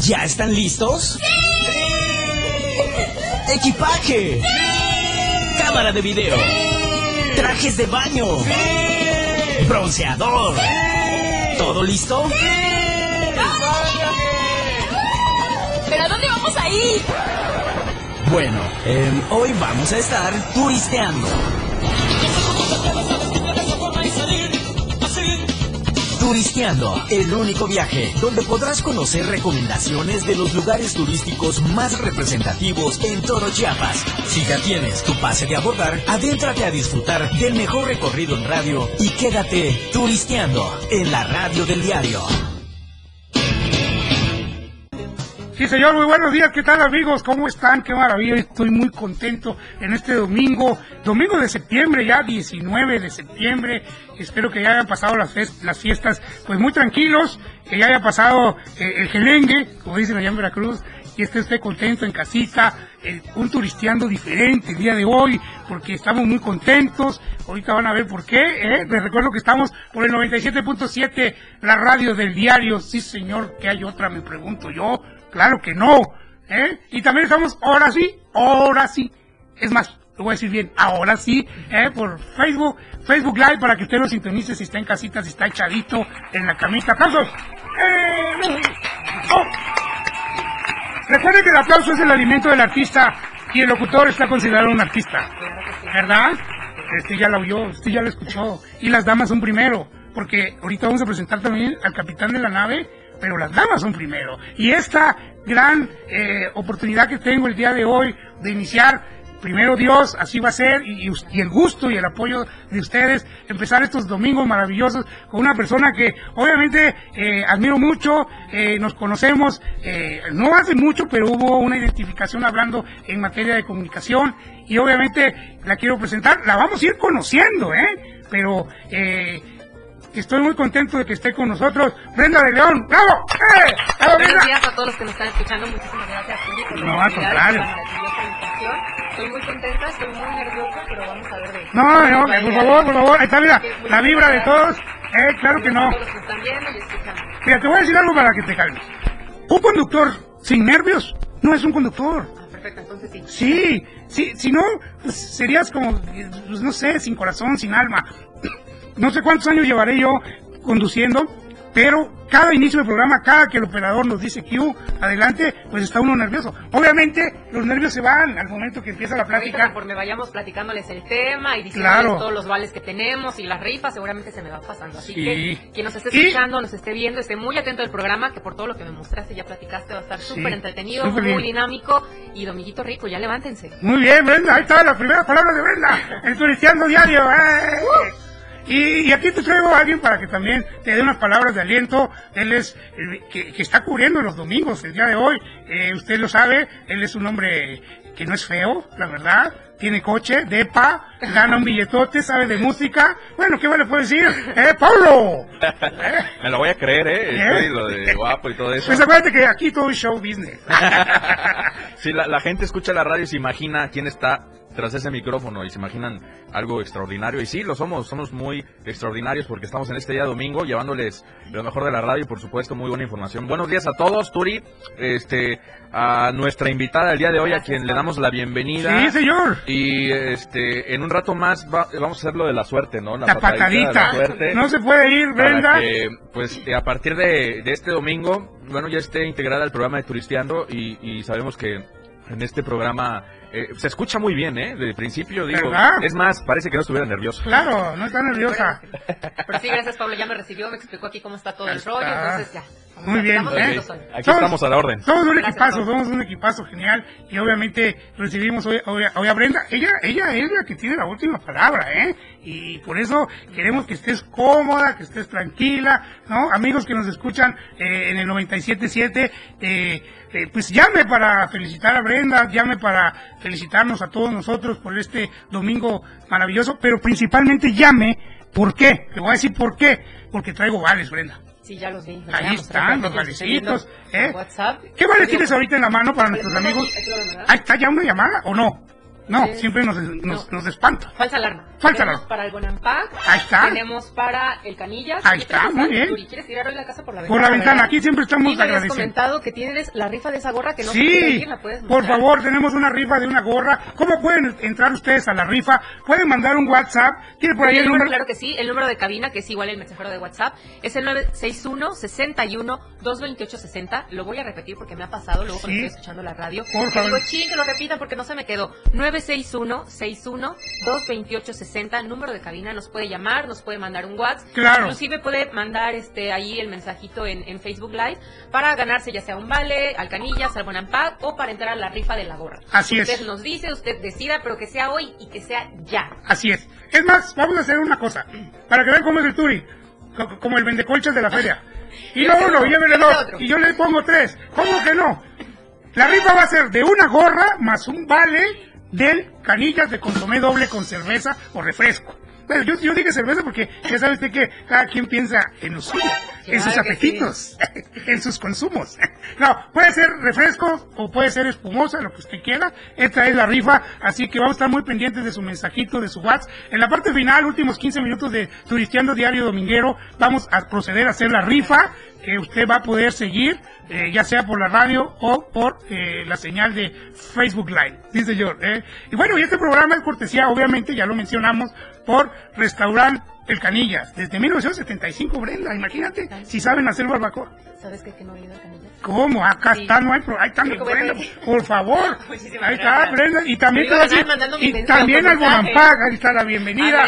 ¿Ya están listos? ¡Equipaje! ¡Cámara de video! ¡Trajes de baño! ¡Bronceador! ¿Todo listo? ¿Pero a dónde vamos a ir? Bueno, em, hoy vamos a estar turisteando. Turisteando, el único viaje donde podrás conocer recomendaciones de los lugares turísticos más representativos en todo Chiapas. Si ya tienes tu pase de abordar, adéntrate a disfrutar del mejor recorrido en radio y quédate turisteando en la radio del diario. Sí, señor, muy buenos días. ¿Qué tal, amigos? ¿Cómo están? Qué maravilla. Estoy muy contento en este domingo, domingo de septiembre, ya 19 de septiembre. Espero que ya hayan pasado las, fiestas, pues muy tranquilos, que ya haya pasado eh, el gelengue, como dicen allá en Veracruz, y esté usted contento en casita, eh, un turisteando diferente el día de hoy, porque estamos muy contentos. Ahorita van a ver por qué. ¿eh? Les recuerdo que estamos por el 97.7, la radio del diario. Sí, señor, que hay otra, me pregunto yo. Claro que no. ¿eh? Y también estamos, ahora sí, ahora sí. Es más, lo voy a decir bien, ahora sí, ¿eh? por Facebook, Facebook Live para que usted lo sintonice si está en casita, si está echadito en la camita. ¡Aplausos! ¡Eh! ¡Oh! Recuerden que el aplauso es el alimento del artista y el locutor está considerado un artista. ¿Verdad? Este ya la oyó, este ya la escuchó. Y las damas son primero, porque ahorita vamos a presentar también al capitán de la nave, pero las damas son primero. Y esta gran eh, oportunidad que tengo el día de hoy de iniciar primero Dios, así va a ser, y, el gusto y el apoyo de ustedes, empezar estos domingos maravillosos con una persona que obviamente eh, admiro mucho, eh, nos conocemos, eh, no hace mucho, pero hubo una identificación hablando en materia de comunicación, y obviamente la quiero presentar, la vamos a ir conociendo, ¿eh? Pero eh, estoy muy contento de que esté con nosotros, Brenda de León, ¡bravo! ¡Eh! ¡Bravo, Buenos días a todos los que nos están escuchando. Muchísimas gracias, la No, al contrario. Estoy muy contenta, estoy muy nerviosa, pero vamos a ver de... No, no, por favor, por favor, ahí está, mira, la vibra de todos, eh, claro que no. Mira, te voy a decir algo para que te calmes. Un conductor sin nervios no es un conductor. Ah, perfecto, entonces sí. Sí, sí, si no, pues serías como, pues no sé, sin corazón, sin alma. No sé cuántos años llevaré yo conduciendo, pero cada inicio del programa, cada que el operador nos dice Q, adelante, pues está uno nervioso. Obviamente, los nervios se van al momento que empieza la plática. conforme vayamos platicándoles el tema y Claro. todos los vales que tenemos y las rifas, seguramente se me va pasando. Así Sí. que quien nos esté Y- escuchando, nos esté viendo, esté muy atento al programa, que por todo lo que me mostraste ya platicaste va a estar Sí, súper entretenido, muy bien. dinámico y Dominguito Rico, ya levántense. Muy bien, Brenda, ahí está la primera palabra de Brenda, el turisteando diario. ¡eh! Y, y aquí te traigo a alguien para que también te dé unas palabras de aliento. Él es el que, que está cubriendo los domingos el día de hoy. Eh, usted lo sabe, él es un hombre que no es feo, la verdad. Tiene coche, depa, gana un billetote, sabe de música. Bueno, ¿qué más le puedo decir? ¡Eh, Pablo! Me lo voy a creer, ¿eh? ¿Eh? Estoy lo de guapo y todo eso. Pues acuérdate que aquí todo es show business. Si la, la gente escucha la radio y se imagina quién está tras ese micrófono y se imaginan algo extraordinario. Y sí, lo somos, somos muy extraordinarios porque estamos en este día domingo llevándoles lo mejor de la radio y por supuesto muy buena información. Buenos días a todos, Turi, este, a nuestra invitada del día de hoy, a quien le damos la bienvenida. Sí, señor. Y este, en un rato más va- vamos a hacer lo de la suerte, ¿no? La patadita. la suerte. No se puede ir, que, pues a partir de, de este domingo, bueno, ya esté integrada al programa de Turisteando y, y sabemos que en este programa eh, se escucha muy bien, ¿eh? De principio, digo, ¿Verdad? es más, parece que no estuviera nervioso. Claro, no está nerviosa. Pero sí, gracias Pablo, ya me recibió, me explicó aquí cómo está todo el rollo, entonces ya. Muy bien, ¿eh? Aquí Somos- estamos a la orden. Somos un Gracias, equipazo, somos un equipazo genial y obviamente recibimos hoy, hoy- hoy a Brenda. Ella, ella es la que tiene la última palabra, ¿eh? Y por eso queremos que estés cómoda, que estés tranquila, ¿no? Amigos que nos escuchan eh, en el 97.7, eh, eh, pues llame para felicitar a Brenda, llame para felicitarnos a todos nosotros por este domingo maravilloso, pero principalmente llame, ¿por qué? Le voy a decir por qué, porque traigo vales, Brenda. Sí, ya los vi. los Ahí están los valecitos, ¿eh? WhatsApp. ¿Qué vale tienes ahorita en la mano para nuestros amigos? Ahí está ya una llamada o no. No, Eh, siempre nos, nos, no. nos espanta. Falsa alarma. Falsa tenemos alarma. para el Bonampak. Ahí está. Tenemos para el Canillas. Ahí ¿Qué está, muy bien. Yuri? ¿Quieres tirar hoy la casa por la ventana? Por la ventana, aquí siempre estamos habías agradecidos. comentado que tienes la rifa de esa gorra que no se puede Sí, ir, ¿la puedes por favor, tenemos una rifa de una gorra. ¿Cómo pueden entrar ustedes a la rifa? Pueden mandar un WhatsApp. ¿Tiene por ahí el número? Claro que sí, el número de cabina, que es igual el mensajero de WhatsApp, es el 961 61 228 60. Lo voy a repetir porque me ha pasado luego cuando Sí. estoy escuchando la radio. Por favor. Digo, ching, que lo repitan porque no se me quedó. 961 61 228 60, número de cabina, nos puede llamar, nos puede mandar un WhatsApp. Claro. Inclusive puede mandar este ahí el mensajito en, en Facebook Live para ganarse ya sea un vale, al Canillas, al Bonampak o para entrar a la rifa de la gorra. Así es. Usted nos dice, usted decida, pero que sea hoy y que sea ya. Así es. Es más, vamos a hacer una cosa. Para que vean cómo es el Turi. co- Como el vendecolchas de la feria. Y no uno, llévele dos. otro. Y yo le pongo tres. ¿Cómo que no? La rifa va a ser de una gorra más un vale del canillas de consomé doble con cerveza o refresco. Bueno, yo, yo dije cerveza porque ya sabe usted que cada quien piensa en lo suyo, en sus apetitos, en sus consumos. No, puede ser refresco o puede ser espumosa, lo que usted quiera. Esta es la rifa, así que vamos a estar muy pendientes de su mensajito, de su WhatsApp. En la parte final, últimos 15 minutos de Turisteando Diario Dominguero, vamos a proceder a hacer la rifa que usted va a poder seguir, eh, ya sea por la radio o por eh, la señal de Facebook Live. Sí, señor. ¿eh? Y bueno, y este programa es cortesía, obviamente, ya lo mencionamos, por Restaurant El Canillas. Desde 1975, Brenda, imagínate, si saben hacer barbacoa. ¿Sabes qué? Que no he ido a Canillas. ¿Cómo? Acá Sí. está, no hay pro- Ahí está que Brenda, por favor. Muchísimas Ahí está, gracias. Brenda. Y también, te y también al. Bonampac, ahí está la bienvenida.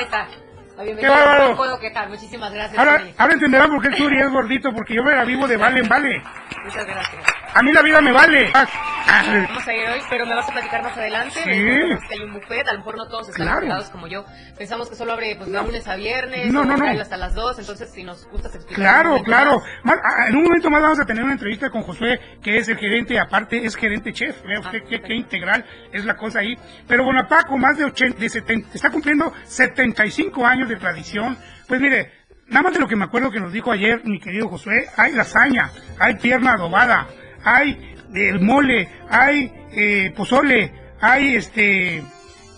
Qué bárbaro. Puedo quejar. Muchísimas gracias. Ahora, Tony. ahora entenderán por qué el Turi es gordito, porque yo me la vivo de vale en vale. Muchas gracias. A mí la vida me vale. Vamos a ir hoy, pero me vas a platicar más adelante. Sí. Que hay un buffet, a lo mejor no todos están Claro. como yo. Pensamos que solo abre pues, de lunes a viernes, No, no, no. hasta las 2, entonces si nos gustas explicar. Claro, claro. más. En un momento más vamos a tener una entrevista con Josué, que es el gerente, aparte es gerente chef. Vea usted Ah, qué, ok. qué integral es la cosa ahí. Pero Bonapaco, más de 80, de 70, está cumpliendo 75 años de tradición. Pues mire, nada más de lo que me acuerdo que nos dijo ayer mi querido Josué, hay lasaña, hay pierna adobada, hay el mole, hay eh, pozole, hay este...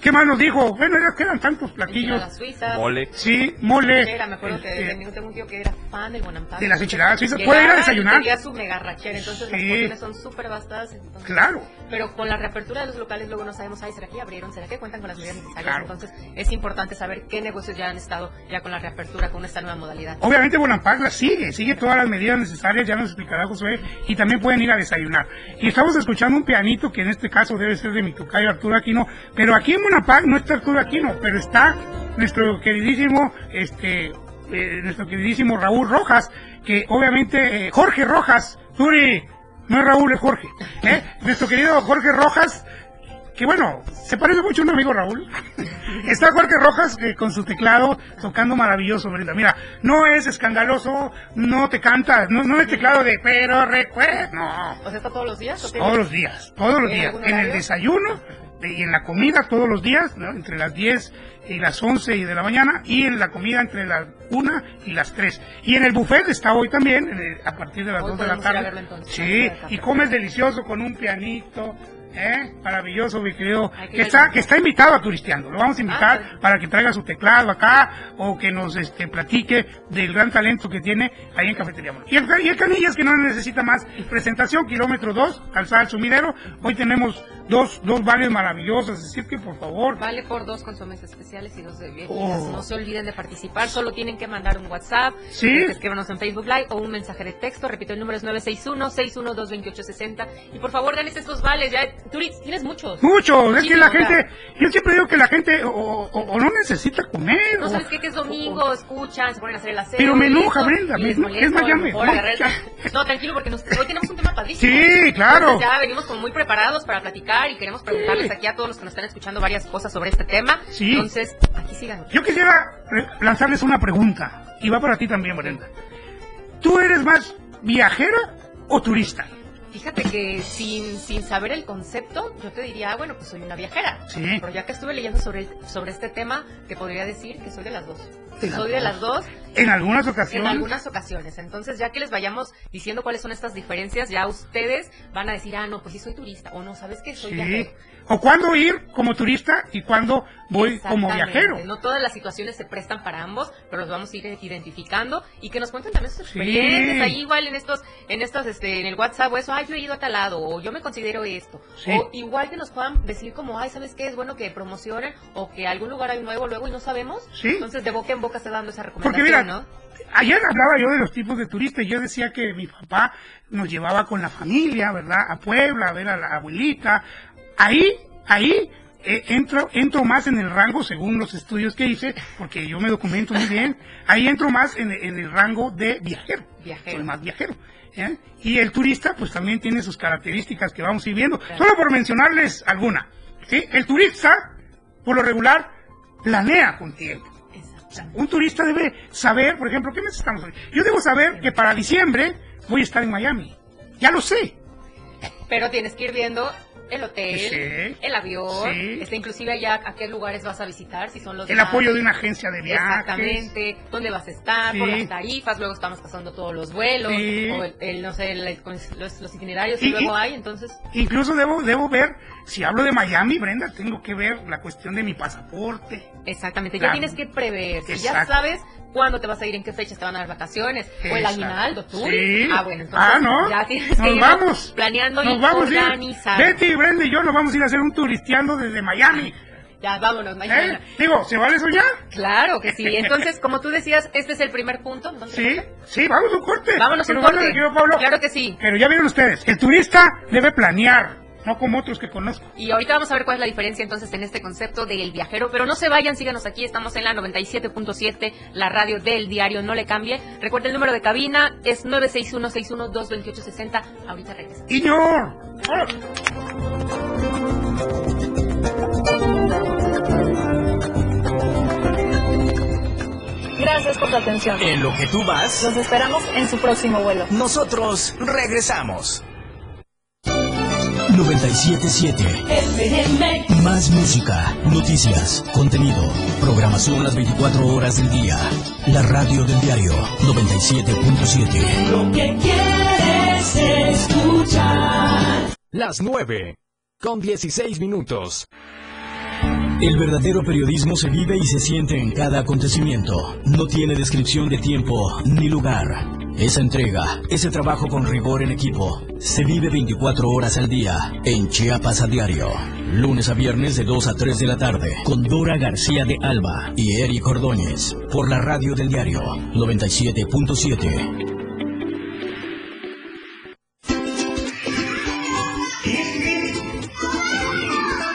¿Qué más nos dijo? Bueno, ya quedan tantos platillos. Enchiladas suizas. Mole. Sí, mole. Era, me acuerdo que este, tengo, un tío que era fan del Bonampak. De las enchiladas suizas. Puede ir a desayunar. Tenía su mega rachera, entonces las Sí. porciones son súper vastas. entonces- Claro. Pero con la reapertura de los locales luego no sabemos, ay, ¿será que abrieron? ¿Será que cuentan con las medidas necesarias? Claro. Entonces es importante saber qué negocios ya han estado ya con la reapertura, con esta nueva modalidad. Obviamente Bonampak la sigue, sigue todas las medidas necesarias, ya nos explicará Josué, y también pueden ir a desayunar. Y estamos escuchando un pianito que en este caso debe ser de mi tocayo Arturo Aquino, pero aquí en No está Arturo Aquino, pero está nuestro queridísimo, este, eh, nuestro queridísimo Raúl Rojas, que obviamente, eh, Jorge Rojas, Turi, no es Raúl, es Jorge, ¿eh? nuestro querido Jorge Rojas, que bueno, se parece mucho a un amigo Raúl. Está Jorge Rojas que con su teclado tocando maravilloso, Brenda. Mira, no es escandaloso, no te canta, no, no es teclado de pero recuerda, no. O sea, ¿está todos los días? ¿O tiene- Todos los días, todos los ¿En días. En el desayuno de- y en la comida todos los días, ¿no? entre las 10 y las 11 y de la mañana, y en la comida entre las 1 y las 3. Y en el buffet está hoy también, eh, a partir de las Hoy 2 de la tarde. verlo entonces, Sí, y comes delicioso con un pianito. ¿Eh? Maravilloso, mi querido. Que está, que está invitado a Turisteando. Lo vamos a invitar Ah, sí. para que traiga su teclado acá o que nos este, platique del gran talento que tiene ahí en Cafetería Mono. Y el, y el Canillas que no necesita más presentación, kilómetro 2, calzada al sumidero. Hoy tenemos dos, dos vales maravillosos, así que por favor. Vale por dos consomés especiales y dos de bebidas. Oh. No se olviden de participar. Solo tienen que mandar un WhatsApp. Sí. Escríbanos en Facebook Live o un mensaje de texto. Repito, el número es 961-612-2860. Y por favor, ganes estos vales. Ya, Turi, tienes muchos. Mucho, es que la gente, yo siempre digo que la gente o, o- o no necesita comer. No o- sabes qué, que es domingo, escuchan, se ponen a hacer el aseo. Pero me enoja, eso, Brenda, me es más, ya me No, tranquilo, porque nos- hoy tenemos un tema padrísimo. Sí, claro. Entonces ya venimos como muy preparados para platicar y queremos preguntarles aquí a todos los que nos están escuchando varias cosas sobre este tema. Sí. Entonces, aquí sigan. Yo quisiera lanzarles una pregunta, y va para ti también, Brenda. ¿Tú eres más viajera o turista? Fíjate que sin, sin saber el concepto, yo te diría, ah, bueno, pues soy una viajera. Sí. Pero ya que estuve leyendo sobre, sobre este tema, te podría decir que soy de las dos. De las soy de las dos En algunas En ocasiones. algunas ocasiones. Entonces, ya que les vayamos diciendo cuáles son estas diferencias, ya ustedes van a decir, ah, no, pues sí soy turista. O no, ¿sabes qué? Soy Sí. viajero. O cuándo ir como turista y cuándo voy como viajero. No todas las situaciones se prestan para ambos, pero los vamos a ir identificando y que nos cuenten también sus Sí. experiencias. Ahí igual en estos, en estos, este, en el WhatsApp o eso, ay, yo he ido a tal lado, o yo me considero esto. Sí. O igual que nos puedan decir como, ay, ¿sabes qué? Es bueno que promocionen o que algún lugar hay nuevo luego y no sabemos. Entonces de boca en boca se dando esa Porque recomendación, mira, ¿no? ayer hablaba yo de los tipos de turistas y yo decía que mi papá nos llevaba con la familia, ¿verdad? A Puebla, a ver a la abuelita. Ahí, ahí eh, entro, entro más en el rango, según los estudios que hice, porque yo me documento muy bien, ahí entro más en, en el rango de viajero. Viajero. Soy más viajero. ¿eh? Y el turista, pues también tiene sus características que vamos a ir viendo. Claro. Solo por mencionarles alguna. ¿sí? El turista, por lo regular, planea con tiempo. Un turista debe saber, por ejemplo, ¿qué mes estamos? Yo debo saber que para diciembre voy a estar en Miami. Ya lo sé. Pero tienes que ir viendo el hotel, Sí. el avión, Sí. este, inclusive allá a qué lugares vas a visitar, si son los El más- apoyo de una agencia de viajes. Exactamente, dónde vas a estar, por Sí. las tarifas, luego estamos pasando todos los vuelos, o el, el, no sé, el- los, los itinerarios Y- que luego hay, entonces, Incluso debo, debo ver, si hablo de Miami, Brenda, tengo que ver la cuestión de mi pasaporte. exactamente, Claro. ya tienes que prever, si ya sabes cuándo te vas a ir, en qué fechas te van a dar vacaciones, o el aguinaldo, tú, Sí. ah, bueno, entonces Ah, ¿no? ya tienes que ir vamos. planeando Nos y vamos organizar. Betty, Brenda y yo nos vamos a ir a hacer un turisteando desde Miami. Ya, vámonos, ¿Eh? mañana. Digo, ¿se vale soñar? Claro que sí. Entonces, como tú decías, este es el primer punto. entonces, Sí, sí, vamos a un corte. Vámonos a un corte. Pablo. Claro que sí. Pero ya vieron ustedes, el turista debe planear, no como otros que conozco. Y ahorita vamos a ver cuál es la diferencia entonces en este concepto del viajero. Pero no se vayan, síganos aquí. Estamos en la 97.7, la radio del diario. No le cambie. Recuerda el número de cabina es 961-612-2860. Ahorita regresa. ¡Iñor! Gracias por su atención. En lo que tú vas, Los esperamos en su próximo vuelo. nosotros regresamos. 977 Más música, noticias, contenido, programación las 24 horas del día. La radio del diario 97.7. Lo que quieres escuchar. Las 9 con 16 minutos. El verdadero periodismo se vive y se siente en cada acontecimiento. No tiene descripción de tiempo ni lugar. Esa entrega, ese trabajo con rigor en equipo, se vive 24 horas al día en Chiapas a diario. Lunes a viernes de 2 a 3 de la tarde con Dora García de Alba y Eric Ordóñez por la radio del diario 97.7.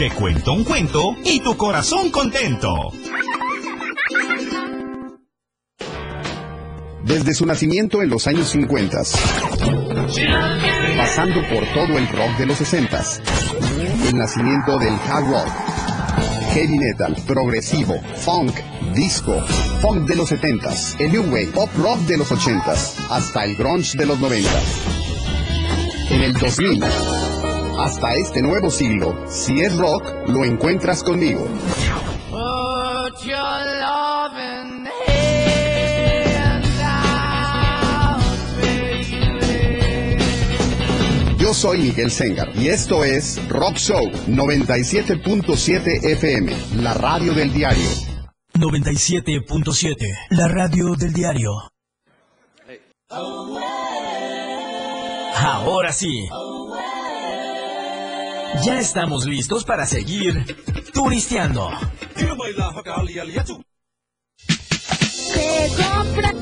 Te cuento un cuento y tu corazón contento. Desde su nacimiento en los años 50, pasando por todo el rock de los 60, el nacimiento del hard rock, heavy metal, progresivo, funk, disco, funk de los 70, el new wave, pop rock de los 80, hasta el grunge de los 90. En el 2000, hasta este nuevo siglo, si es rock, lo encuentras conmigo. Yo soy Miguel Sengar y esto es Rock Show 97.7 FM, la radio del diario. 97.7, la radio del diario. Ahora sí. Ya estamos listos para seguir turisteando. Te compra.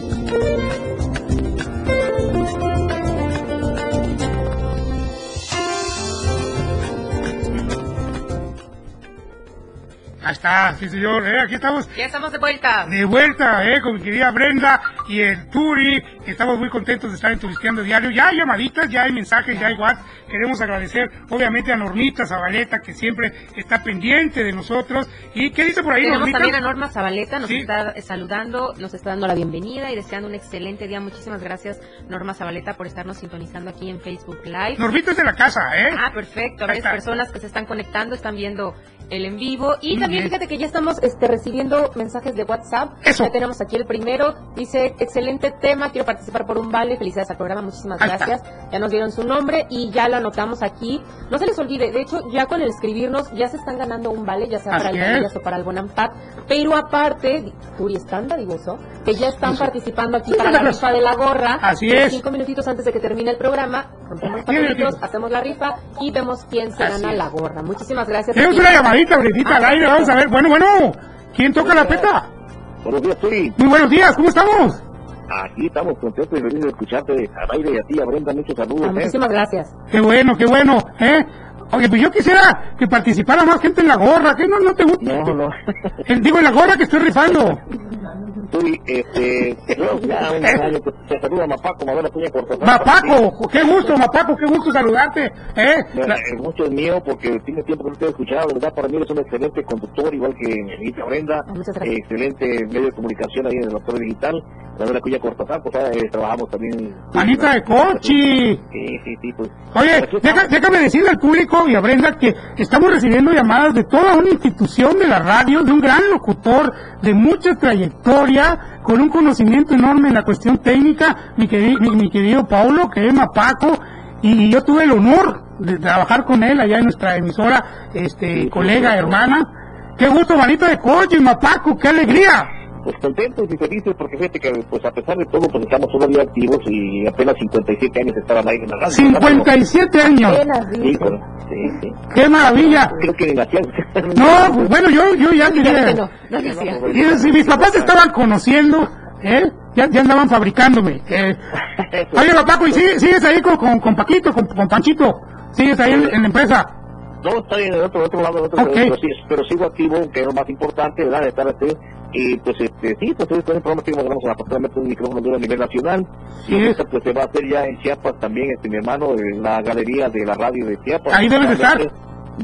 Ahí está, sí señor, eh, aquí estamos Ya estamos de vuelta. de vuelta, eh, con mi querida Brenda y el Turi. Estamos muy contentos de estar en Turisteando Diario. Ya hay llamaditas, ya hay mensajes, ya hay WhatsApp. Queremos agradecer, obviamente, a Normita Zabaleta, que siempre está pendiente de nosotros. ¿Y qué dice por ahí, Tenemos Normita? también a Norma Zabaleta, nos Sí. está saludando, nos está dando la bienvenida y deseando un excelente día. Muchísimas gracias, Norma Zabaleta, por estarnos sintonizando aquí en Facebook Live. Normita es de la casa, ¿eh? Ah, perfecto. Varias personas que se están conectando están viendo el en vivo. Y Muy también bien. fíjate que ya estamos este, recibiendo mensajes de WhatsApp. Eso. Ya tenemos aquí el primero. Dice, excelente tema, quiero participar por un vale. Felicidades al programa, muchísimas Ahí está. gracias. Ya nos dieron su nombre y ya lo anotamos aquí. No se les olvide, de hecho, ya con el escribirnos ya se están ganando un vale, ya sea para Así el es. Canillas o para el Bonampak. Pero aparte, Turi Escanda, digo eso, que ya están participando aquí para la rifa de la gorra. Así es. Cinco minutitos antes de que termine el programa, rompemos papelitos, hacemos la rifa y vemos quién se Así gana es. la gorra. Muchísimas gracias. Llamadita, Bredita, al aire. Vamos a ver. Bueno, bueno. ¿Quién toca la peta? Buenos días, Turi. Muy buenos días, ¿cómo estamos? Aquí estamos contentos y felices de escucharte al aire y a ti, a Brenda, muchos Ah, saludos. ¿eh? muchísimas gracias. Qué bueno, qué bueno, ¿eh? Oye, pues yo quisiera que participara más gente en la gorra, ¿qué no, no te gusta? No, no. Eh, Digo, en la gorra que estoy rifando. Turi, este, saluda Mapaco. Mapaco, qué gusto, Mapaco, qué gusto saludarte, ¿eh? La- El gusto es mío porque tiene tiempo que no te he escuchado, ¿verdad? Para mí eres un excelente conductor, igual que hija Brenda. Ah, muchas gracias. Eh, excelente medio de comunicación ahí en el Doctor Digital. La verdad que ya pues eh, trabajamos también. Manita de cochi. Sí, sí, sí, pues. Oye, deja- déjame decirle al público y a Brenda que estamos recibiendo llamadas de toda una institución de la radio, de un gran locutor, de mucha trayectoria, con un conocimiento enorme en la cuestión técnica, mi, queri- mi, mi querido Paulo, que es Mapaco, y yo tuve el honor de trabajar con él allá en nuestra emisora, este, colega, hermana. Qué gusto, manita de coche, Mapaco, qué alegría. Pues contentos y felices porque fíjate que pues a pesar de todo pues estamos todavía activos y apenas 57 años al aire en la radio. 57 años. Sí, dice. pues, sí, sí. Qué maravilla. Creo que. No, pues bueno, yo, yo ya Ya diría- que no, no decía. Y si mis papás te estaban conociendo, ¿eh? Ya, ya andaban fabricándome. Eh. Oye, Paco, ¿y sigues, sigues ahí con, con, con Paquito, con, con Panchito? ¿Sigues ahí en, en la empresa? No, está en el otro, otro lado, otro, Ok. pero, sí, pero sigo activo, que es lo más importante, ¿verdad? De estar así. Y pues, este, sí, pues con el programa que vamos a aproximadamente un micrófono de a nivel nacional. Sí. Y ahorita, pues se va a hacer ya en Chiapas también, este, mi hermano, en la galería de la radio de Chiapas. Ahí debes de estar.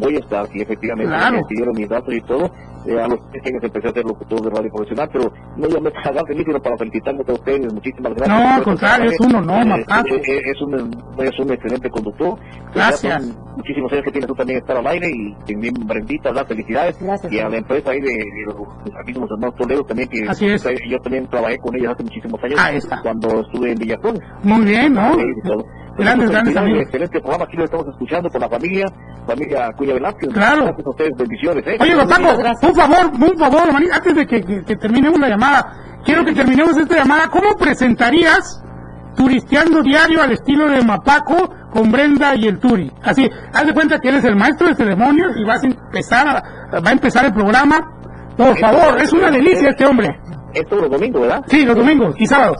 Voy a estar, sí, efectivamente. Claro. Me pidieron mis datos y todo. Eh, a los tres años empecé a ser locutor de radio profesional, pero no ya me pagan de mí, sino para felicitarme a ustedes. Muchísimas gracias. No, al contrario, es un honor, eh, eh, eh, es, un, es un excelente conductor. Gracias. muchísimos años que tienes tú también estar al aire y también Brendita, las felicidades. Gracias. Y a la empresa ahí de, de los mismos hermanos Toledo también, que Así es. que yo también trabajé con ellos hace muchísimos años. Ahí está. Cuando estuve en Villacón. Muy bien, ¿no? Grandes, grandes amigos. Excelente programa, aquí lo estamos escuchando con la familia, familia Cuya Velázquez. Claro. Gracias a ustedes, bendiciones. ¿eh? Oye, gracias. un favor, un favor, antes de que, que- que terminemos la llamada, quiero que terminemos esta llamada. ¿Cómo presentarías Turisteando Diario al estilo de Mapaco con Brenda y el Turi? Así, haz de cuenta que eres el maestro de ceremonias y vas a empezar, a- va a empezar el programa. Por favor, es una delicia este hombre. Es todos los domingos, ¿verdad? Sí, los domingos y sábados.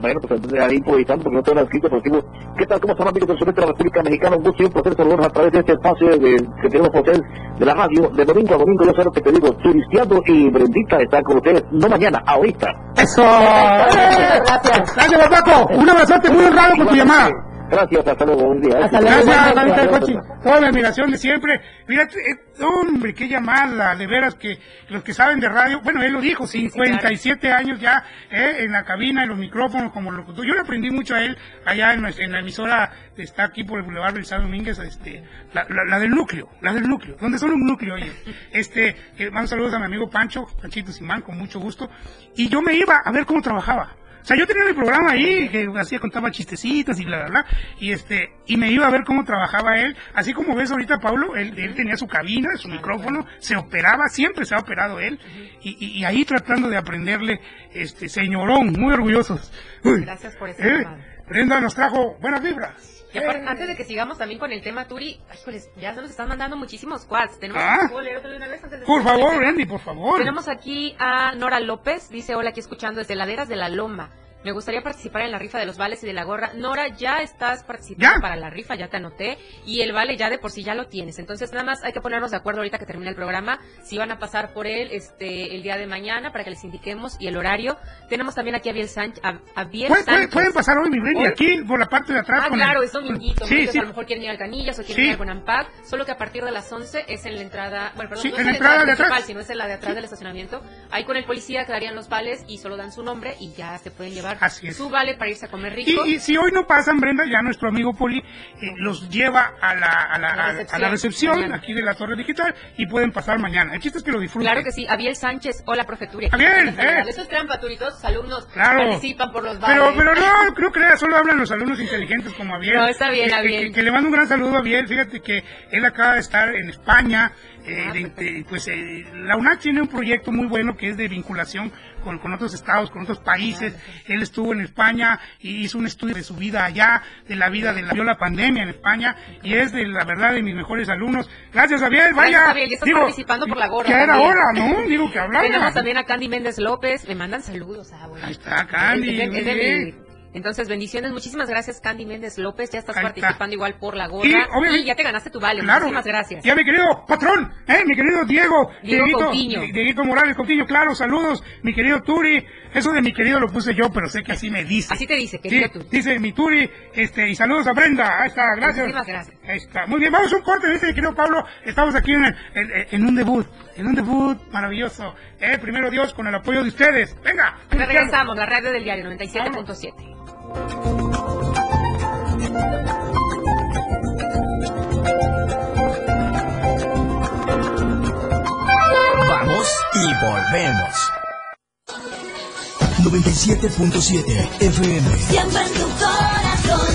Bueno, pues entonces ahí improvisando porque no tengo nada escrito, pero digo, ¿qué tal? ¿Cómo están amigos del sureste de la República Mexicana? Un gusto y un placer saludarlos a través de este espacio de, que tenemos por ustedes de la radio, de domingo a domingo, yo sé lo que te digo, turisteando y Brendita están con ustedes, no mañana, ahorita. ¡Eso! Gracias. Gracias, Paco. Un abrazote muy honrado por tu llamada. Gracias, hasta luego, buen día. Hasta luego. Gracias, Cochi. Toda la admiración de siempre. Mira, eh, hombre, qué llamada, de veras que los que saben de radio, bueno, él lo dijo, 57 años ya eh, en la cabina, en los micrófonos como locutor. Yo le aprendí mucho a él allá en, la emisora está aquí por el Boulevard Belisario Domínguez, este, la, la- la del núcleo, la del núcleo, donde son un núcleo, oye. Este, que mando saludos a mi amigo Pancho, Panchito Simán, con mucho gusto. Y yo me iba a ver cómo trabajaba. O sea, yo tenía el programa ahí que hacía, contaba chistecitos y bla, bla, bla. Y este, y me iba a ver cómo trabajaba él. Así como ves ahorita, Pablo, él, él tenía su cabina, su micrófono, se operaba, siempre se ha operado él. Y, y- y ahí tratando de aprenderle, este, señorón, muy orgullosos. Uy, Gracias por esa eh. Brenda nos trajo buenas vibras. Y aparte, antes de que sigamos también con el tema Turi, ay, híjoles, ya se nos están mandando muchísimos quads. Tenemos Ah. ¿puedo leer otro de una vez antes de Por favor, Randy, por favor. Tenemos aquí a Nora López, dice hola aquí escuchando desde Laderas de la Loma. Me gustaría participar en la rifa de los vales y de la gorra. Nora, ya estás participando ¿Ya? para la rifa, ya te anoté. Y el vale ya de por sí ya lo tienes. Entonces, nada más hay que ponernos de acuerdo ahorita que termine el programa si van a pasar por él este el día de mañana para que les indiquemos y el horario. Tenemos también aquí a Biel Sánchez. A, a Biel Pueden, pueden- Sánchez. pueden pasar hoy, mi Hoy. aquí por la parte de atrás. Ah, con el- claro, es dominguito. Sí, sí. A lo mejor quieren ir al Canillas o quieren Sí. ir al Buenampac. Solo que a partir de las 11 es en la entrada. Bueno, perdón, Sí, no en la entrada de atrás. sino es en la de atrás del estacionamiento. Ahí con el policía quedarían los vales y solo dan su nombre y ya se pueden llevar Así es. su vale para irse a comer rico. Y, y si hoy no pasan, Brenda, ya nuestro amigo Poli eh, los lleva a la, a la, la recepción. a la recepción aquí de la Torre Digital y pueden pasar mañana. El chiste es que lo disfruten. Claro que sí, Abiel Sánchez, hola profeturia. Abiel, eh. Eso es trampa, tú alumnos Claro. participan por los vales. Pero, pero no, creo que solo hablan los alumnos inteligentes como Abiel. No, está bien, Abiel. Que, que le mando un gran saludo a Abiel. Fíjate que él acaba de estar en España. eh, Ah, de- de- pues eh, la UNAC tiene un proyecto muy bueno que es de vinculación con, con otros estados, con otros países. Él estuvo en España y hizo un estudio de su vida allá, de la vida de la, vio la pandemia en España y es de la verdad de mis mejores alumnos. Gracias, Abiel. Vaya. Gracias, Abiel, ya estás participando por la gorra Ya era también. hora, ¿no? Digo que hablaba. Tenemos también a Candy Méndez López, me mandan saludos. Ah, bueno. Ahí está, Candy, Es es de muy mi- bien. Entonces, bendiciones. Muchísimas gracias, Candy Méndez López. Ya estás Ahí participando está. igual por la Y, gorra. obviamente- Y ya te ganaste tu vale. Claro. Muchísimas gracias. Y a mi querido patrón, ¿eh? mi querido Diego. Diego Dieguito- Coutinho. Di- Dieguito Morales Coutinho, claro, saludos. Mi querido Turi. Eso de mi querido lo puse yo, pero sé que así me dice. Así te dice, querido Sí, Turi. Dice mi Turi, este, y saludos a Brenda. Ahí está, gracias. Muchísimas gracias. Ahí está. Muy bien, vamos a un corte, dice mi querido Pablo. Estamos aquí en, en- en un debut, en un debut maravilloso. Eh, primero Dios, con el apoyo de ustedes. Venga. Regresamos, la radio del diario 97.7. Vamos y volvemos. 97.7 FM. Siempre en tu corazón.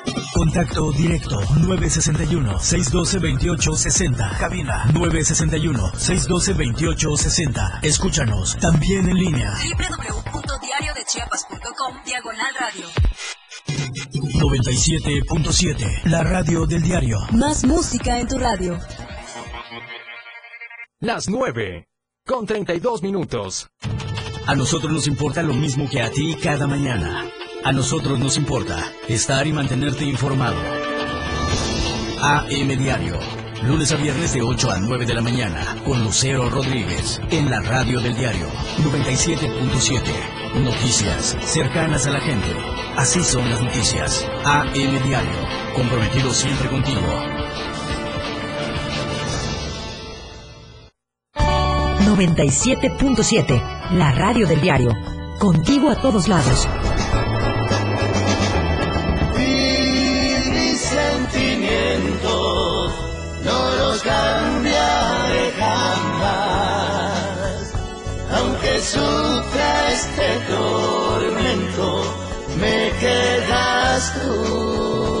Contacto directo 961-612-2860. Cabina 961-612-2860. Escúchanos también en línea. www.diariodechiapas.com Diagonal radio. 97.7. La radio del diario. Más música en tu radio. Las 9. Con 32 minutos. A nosotros nos importa lo mismo que a ti cada mañana. A nosotros nos importa estar y mantenerte informado. AM Diario. Lunes a viernes de 8 a 9 de la mañana con Lucero Rodríguez en la radio del diario 97.7. Noticias cercanas a la gente. Así son las noticias. AM Diario. Comprometido siempre contigo. 97.7, la radio del diario. Contigo a todos lados. No los cambiaré jamás. Aunque sufra este tormento, me quedas tú.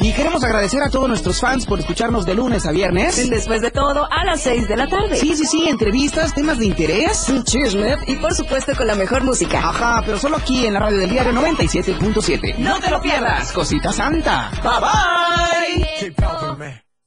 Y queremos agradecer a todos nuestros fans por escucharnos de lunes a viernes. Después de todo, a las 6 de la tarde. Sí, sí, sí, entrevistas, temas de interés. Chisme y por supuesto con la mejor música. Ajá, pero solo aquí en la radio del diario 97.7. No te lo pierdas. Cosita santa. Bye bye.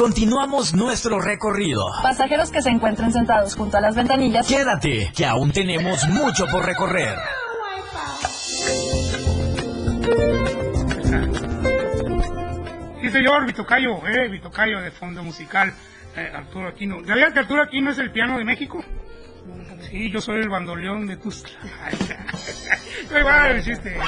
Continuamos nuestro recorrido. Pasajeros que se encuentren sentados junto a las ventanillas. Quédate, que aún tenemos mucho por recorrer. Sí, señor, Vitocayo, eh, Vitocayo de fondo musical, eh, Arturo Aquino. ¿Sabías que Arturo Aquino es el piano de México? Sí, yo soy el bandoleón de Tuzla. Chiste.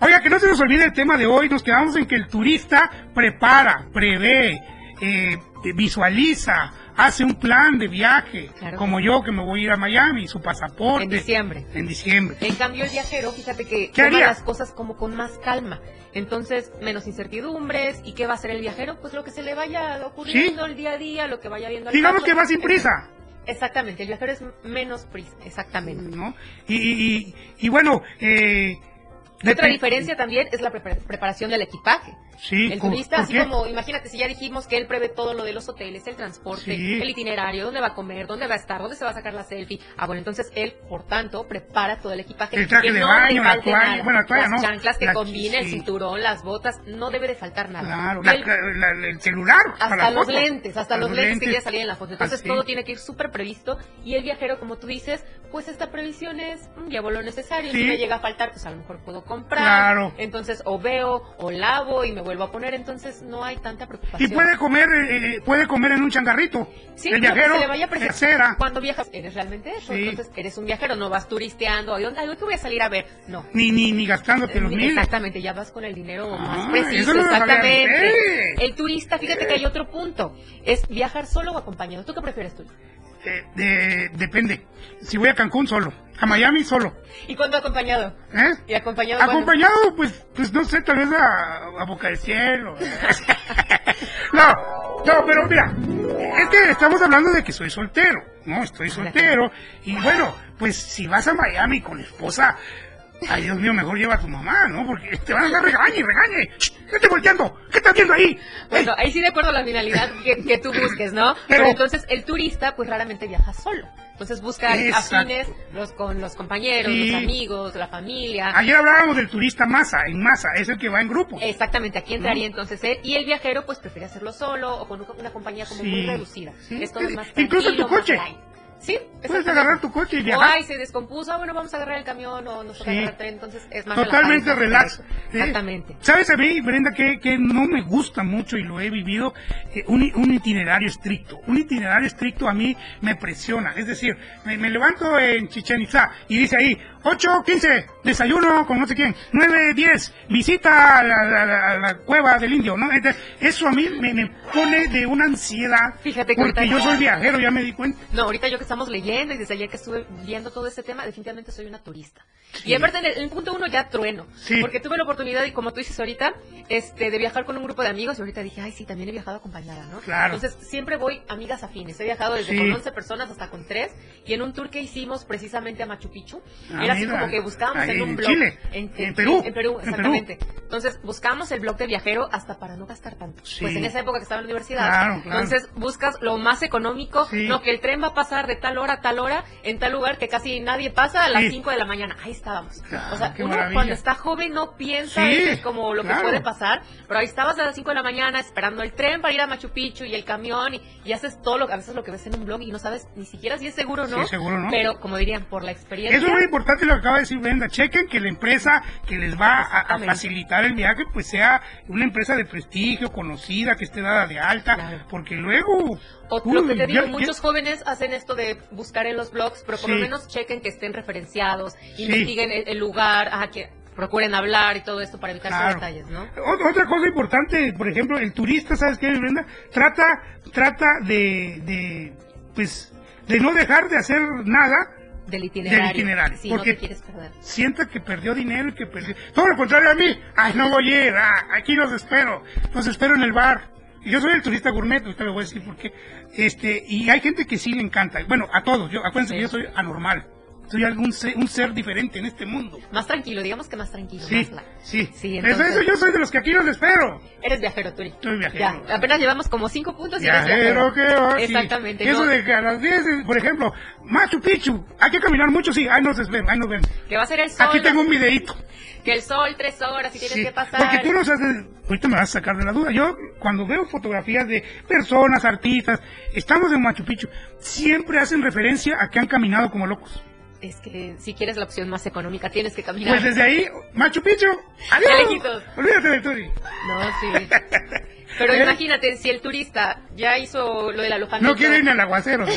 Oiga, que no se nos olvide el tema de hoy, nos quedamos en que el turista prepara, prevé, eh, visualiza, hace un plan de viaje, Claro. como yo que me voy a ir a Miami, su pasaporte. En diciembre. En diciembre. En cambio, el viajero, fíjate que ¿Qué toma las cosas como con más calma. Entonces, menos incertidumbres. ¿Y qué va a hacer el viajero? Pues lo que se le vaya ocurriendo el día a día, lo que vaya viendo. al Digamos que va sin prisa. Exactamente, el viajero es menos prisa, exactamente. ¿no? Y, y, y, y bueno, eh, Otra diferencia también es la prepara- preparación del equipaje. Sí, El ¿por- turista, así como, imagínate, si ya dijimos que él prevé todo lo de los hoteles, el transporte, Sí. el itinerario, dónde va a comer, dónde va a estar, dónde se va a sacar la selfie. Ah, bueno, entonces él, por tanto, prepara todo el equipaje. El traje que de no baño, la toalla, nada. bueno, la toalla las no, chanclas que la- combine, el sí. cinturón, las botas, no debe de faltar nada. Claro, Y la- el celular. para hasta las los fotos. lentes, hasta los lentes que quiere salir en la foto. Entonces Así. todo tiene que ir súper previsto y el viajero, como tú dices, pues esta previsión es, mm, llevo lo necesario, si me llega a faltar, pues a lo mejor puedo comprar. Claro. Entonces o veo o lavo y me vuelvo a poner, entonces no hay tanta preocupación. Y puede comer, eh, eh, puede comer en un changarrito. Sí, el que viajero se le vaya cera. Cuando viajas, eres realmente eso. Sí. Entonces, eres un viajero, no vas turisteando. ¿Ay, dónde ¿qué voy a salir a ver? No. Ni, ni, ni gastándote los miles. Exactamente, ya vas con el dinero más Ah, preciso. eso no exactamente. El turista, fíjate que hay otro punto. Es viajar solo o acompañado. ¿Tú qué prefieres tú? Eh, de- depende. Si voy a Cancún solo, a Miami solo. ¿Y cuándo acompañado? ¿Eh? ¿Y acompañado? Acompañado, pues, pues no sé, tal vez a, a Boca del Cielo. no, no, pero mira, es que estamos hablando de que soy soltero, ¿no? Estoy soltero. Y bueno, pues si vas a Miami con esposa, ay Dios mío, mejor lleva a tu mamá, ¿no? Porque te van a dar regañe, regañe. ¿Qué estás volteando? ¿Qué estás viendo ahí? Bueno, ahí sí de acuerdo a la finalidad que, que tú busques, ¿no? Pero- Pero, entonces el turista pues raramente viaja solo. Entonces busca Exacto. afines los, con los compañeros, Sí. los amigos, la familia. Ayer hablábamos del turista masa, en masa, es el que va en grupo. Exactamente, aquí entraría ¿No? entonces él. Y el viajero pues prefiere hacerlo solo o con un- una compañía como Sí. muy reducida. Sí. Es todo más Incluso en tu más coche. Sí, Puedes agarrar tu coche y viajar. ay, se descompuso, ah, bueno, vamos a agarrar el camión o nos toca Sí. agarrar el tren, entonces es más Totalmente relax. ¿eh? Exactamente. ¿Sabes a mí, Brenda, que, que no me gusta mucho y lo he vivido? Eh, un, un itinerario estricto. Un itinerario estricto a mí me presiona. Es decir, me, me levanto en Chichen Itza y dice ahí, 8, 15, desayuno con no sé quién, 9, 10, visita a la, la- la- la cueva del indio, ¿no? Entonces, Eso a mí me, me pone de una ansiedad. Fíjate que Porque yo soy viajero, ya me di cuenta. No, ahorita yo que estamos leyendo y desde ayer que estuve viendo todo este tema, definitivamente soy una turista. Y aparte en el, en punto uno ya trueno. Sí. Porque tuve la oportunidad, y como tú dices ahorita, este, de viajar con un grupo de amigos y ahorita dije, ay, sí, también he viajado acompañada, ¿no? Claro. Entonces siempre voy amigas afines. He viajado desde Sí. con 11 personas hasta con 3 y en un tour que hicimos precisamente a Machu Picchu, Ah, era así mira. como que buscábamos en un en blog. Chile. En Perú. En Perú, En Perú. exactamente. Entonces buscamos el blog del viajero hasta para no gastar tanto. Sí. Pues en esa época que estaba en la universidad. Claro, claro. Entonces buscas lo más económico, Sí. no que el tren va a pasar de tal hora a tal hora en tal lugar que casi nadie pasa a las Sí. 5 de la mañana. Ahí estábamos. Claro, o sea, uno maravilla. cuando está joven no piensa Sí, es como lo claro. que puede pasar, pero ahí estabas a las 5 de la mañana esperando el tren para ir a Machu Picchu y el camión y, y haces todo lo que a veces lo que ves en un blog y no sabes ni siquiera si es seguro o no. Sí, seguro no. Pero como dirían, por la experiencia. Eso es muy importante lo que acaba de decir Brenda. Chequen que la empresa que les va a- facilitar el viaje pues sea una empresa de prestigio, conocida, que esté dada de alta, Claro. porque luego... O lo que te digo, ya- muchos jóvenes hacen esto de buscar en los blogs, pero por Sí. lo menos chequen que estén referenciados, Sí. investiguen el, el lugar, ajá, que procuren hablar y todo esto para evitar Claro. detalles, ¿no? Ot- Otra cosa importante, por ejemplo, el turista, ¿sabes qué, Brenda? Trata, trata de, de, pues, de no dejar de hacer nada Del itinerario. del itinerario. Sí, no porque te quieres perder. sienta que perdió dinero y que perdió... Todo lo contrario a mí. Ay, no voy a ir. ah, aquí los espero. Los espero en el bar. Yo soy el turista gourmet, ahorita le voy a decir por qué. Este, y hay gente que sí le encanta. Bueno, a todos. Yo, acuérdense que yo soy anormal. Soy algún ser, un ser diferente en este mundo. Más tranquilo, digamos que más tranquilo. Sí, más sí. Sí, Eso, entonces- eso, yo soy de los que aquí los espero. Eres viajero, Turi. Soy viajero. Ya, apenas llevamos como cinco puntos y eres Viajero viajero. que. Exactamente. Eso no, de que a las 10, por ejemplo, Machu Picchu, hay que caminar mucho, sí, ahí nos ven, ahí nos ven. Que va a ser el sol. Aquí tengo un videíto. Que el sol tres horas y tienes Sí, que pasar. Porque tú nos haces, ahorita me vas a sacar de la duda. Yo, cuando veo fotografías de personas, artistas, estamos en Machu Picchu, siempre hacen referencia a que han caminado como locos. Es que si quieres la opción más económica, tienes que caminar. Pues desde ahí, Machu Picchu, adiós. Olvídate del Turi. No, sí. Pero ¿Eh? imagínate, si el turista ya hizo lo del alojamiento. No quiere ir al aguacero.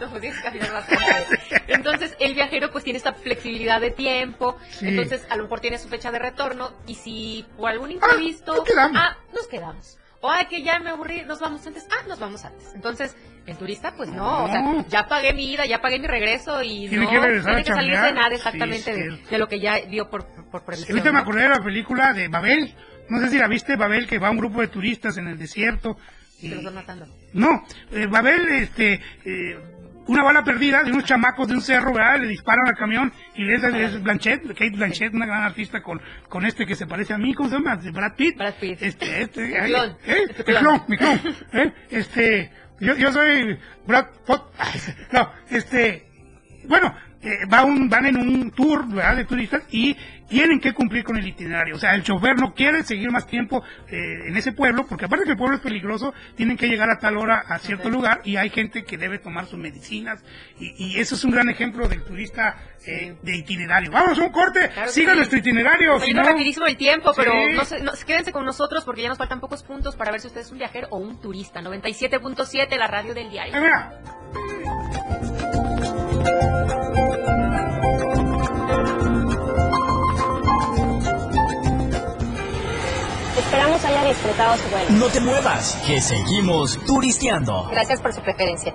No, pues tienes que caminar bastante. Entonces, el viajero pues tiene esta flexibilidad de tiempo. Sí. Entonces, a lo mejor tiene su fecha de retorno. Y si por algún imprevisto. nos quedamos. Ah, nos quedamos. O ay, que ya me aburrí, nos vamos antes. Ah, nos vamos antes. Entonces, el turista, pues no. O sea, ya pagué mi ida, ya pagué mi regreso y Tiene no. que regresar tiene a que salir de nada exactamente de, sí. de lo que ya dio por, por previsión. Ahorita me ¿no? acordé de la película de Babel. No sé si la viste, Babel, que va un grupo de turistas en el desierto. y- Se los van matando. No, eh, Babel, este, eh, una bala perdida de unos chamacos de un cerro, ¿verdad? Le disparan al camión y es, es Blanchett, Kate Blanchett, una gran artista con, con este que se parece a mí, ¿cómo se llama? Brad Pitt. Brad Pitt. Este, este. ¿eh? Mi clon. clon, mi clon, ¿eh? Este, yo, yo soy Brad no, este, bueno, eh, va un, van en un tour ¿verdad? de turistas y tienen que cumplir con el itinerario. O sea, el chofer no quiere seguir más tiempo eh, en ese pueblo, porque aparte que el pueblo es peligroso, tienen que llegar a tal hora a cierto lugar y hay gente que debe tomar sus medicinas. Y, y eso es un gran ejemplo del turista eh, de itinerario. Vamos a un corte, Claro que siga sí. nuestro itinerario. Se si no- rapidísimo el tiempo, pero Sí. no se- no- quédense con nosotros porque ya nos faltan pocos puntos para ver si usted es un viajero o un turista. 97.7, la radio del diario. Esperamos haya disfrutado su vuelo. No te muevas, que seguimos turisteando. Gracias por su preferencia.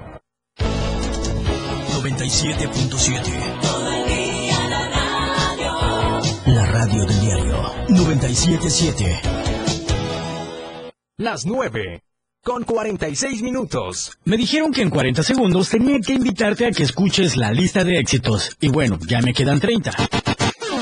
97.7. La radio del diario 977. Las 9. Con 46 minutos. Me dijeron que en 40 segundos tenía que invitarte a que escuches la lista de éxitos. Y bueno, ya me quedan 30.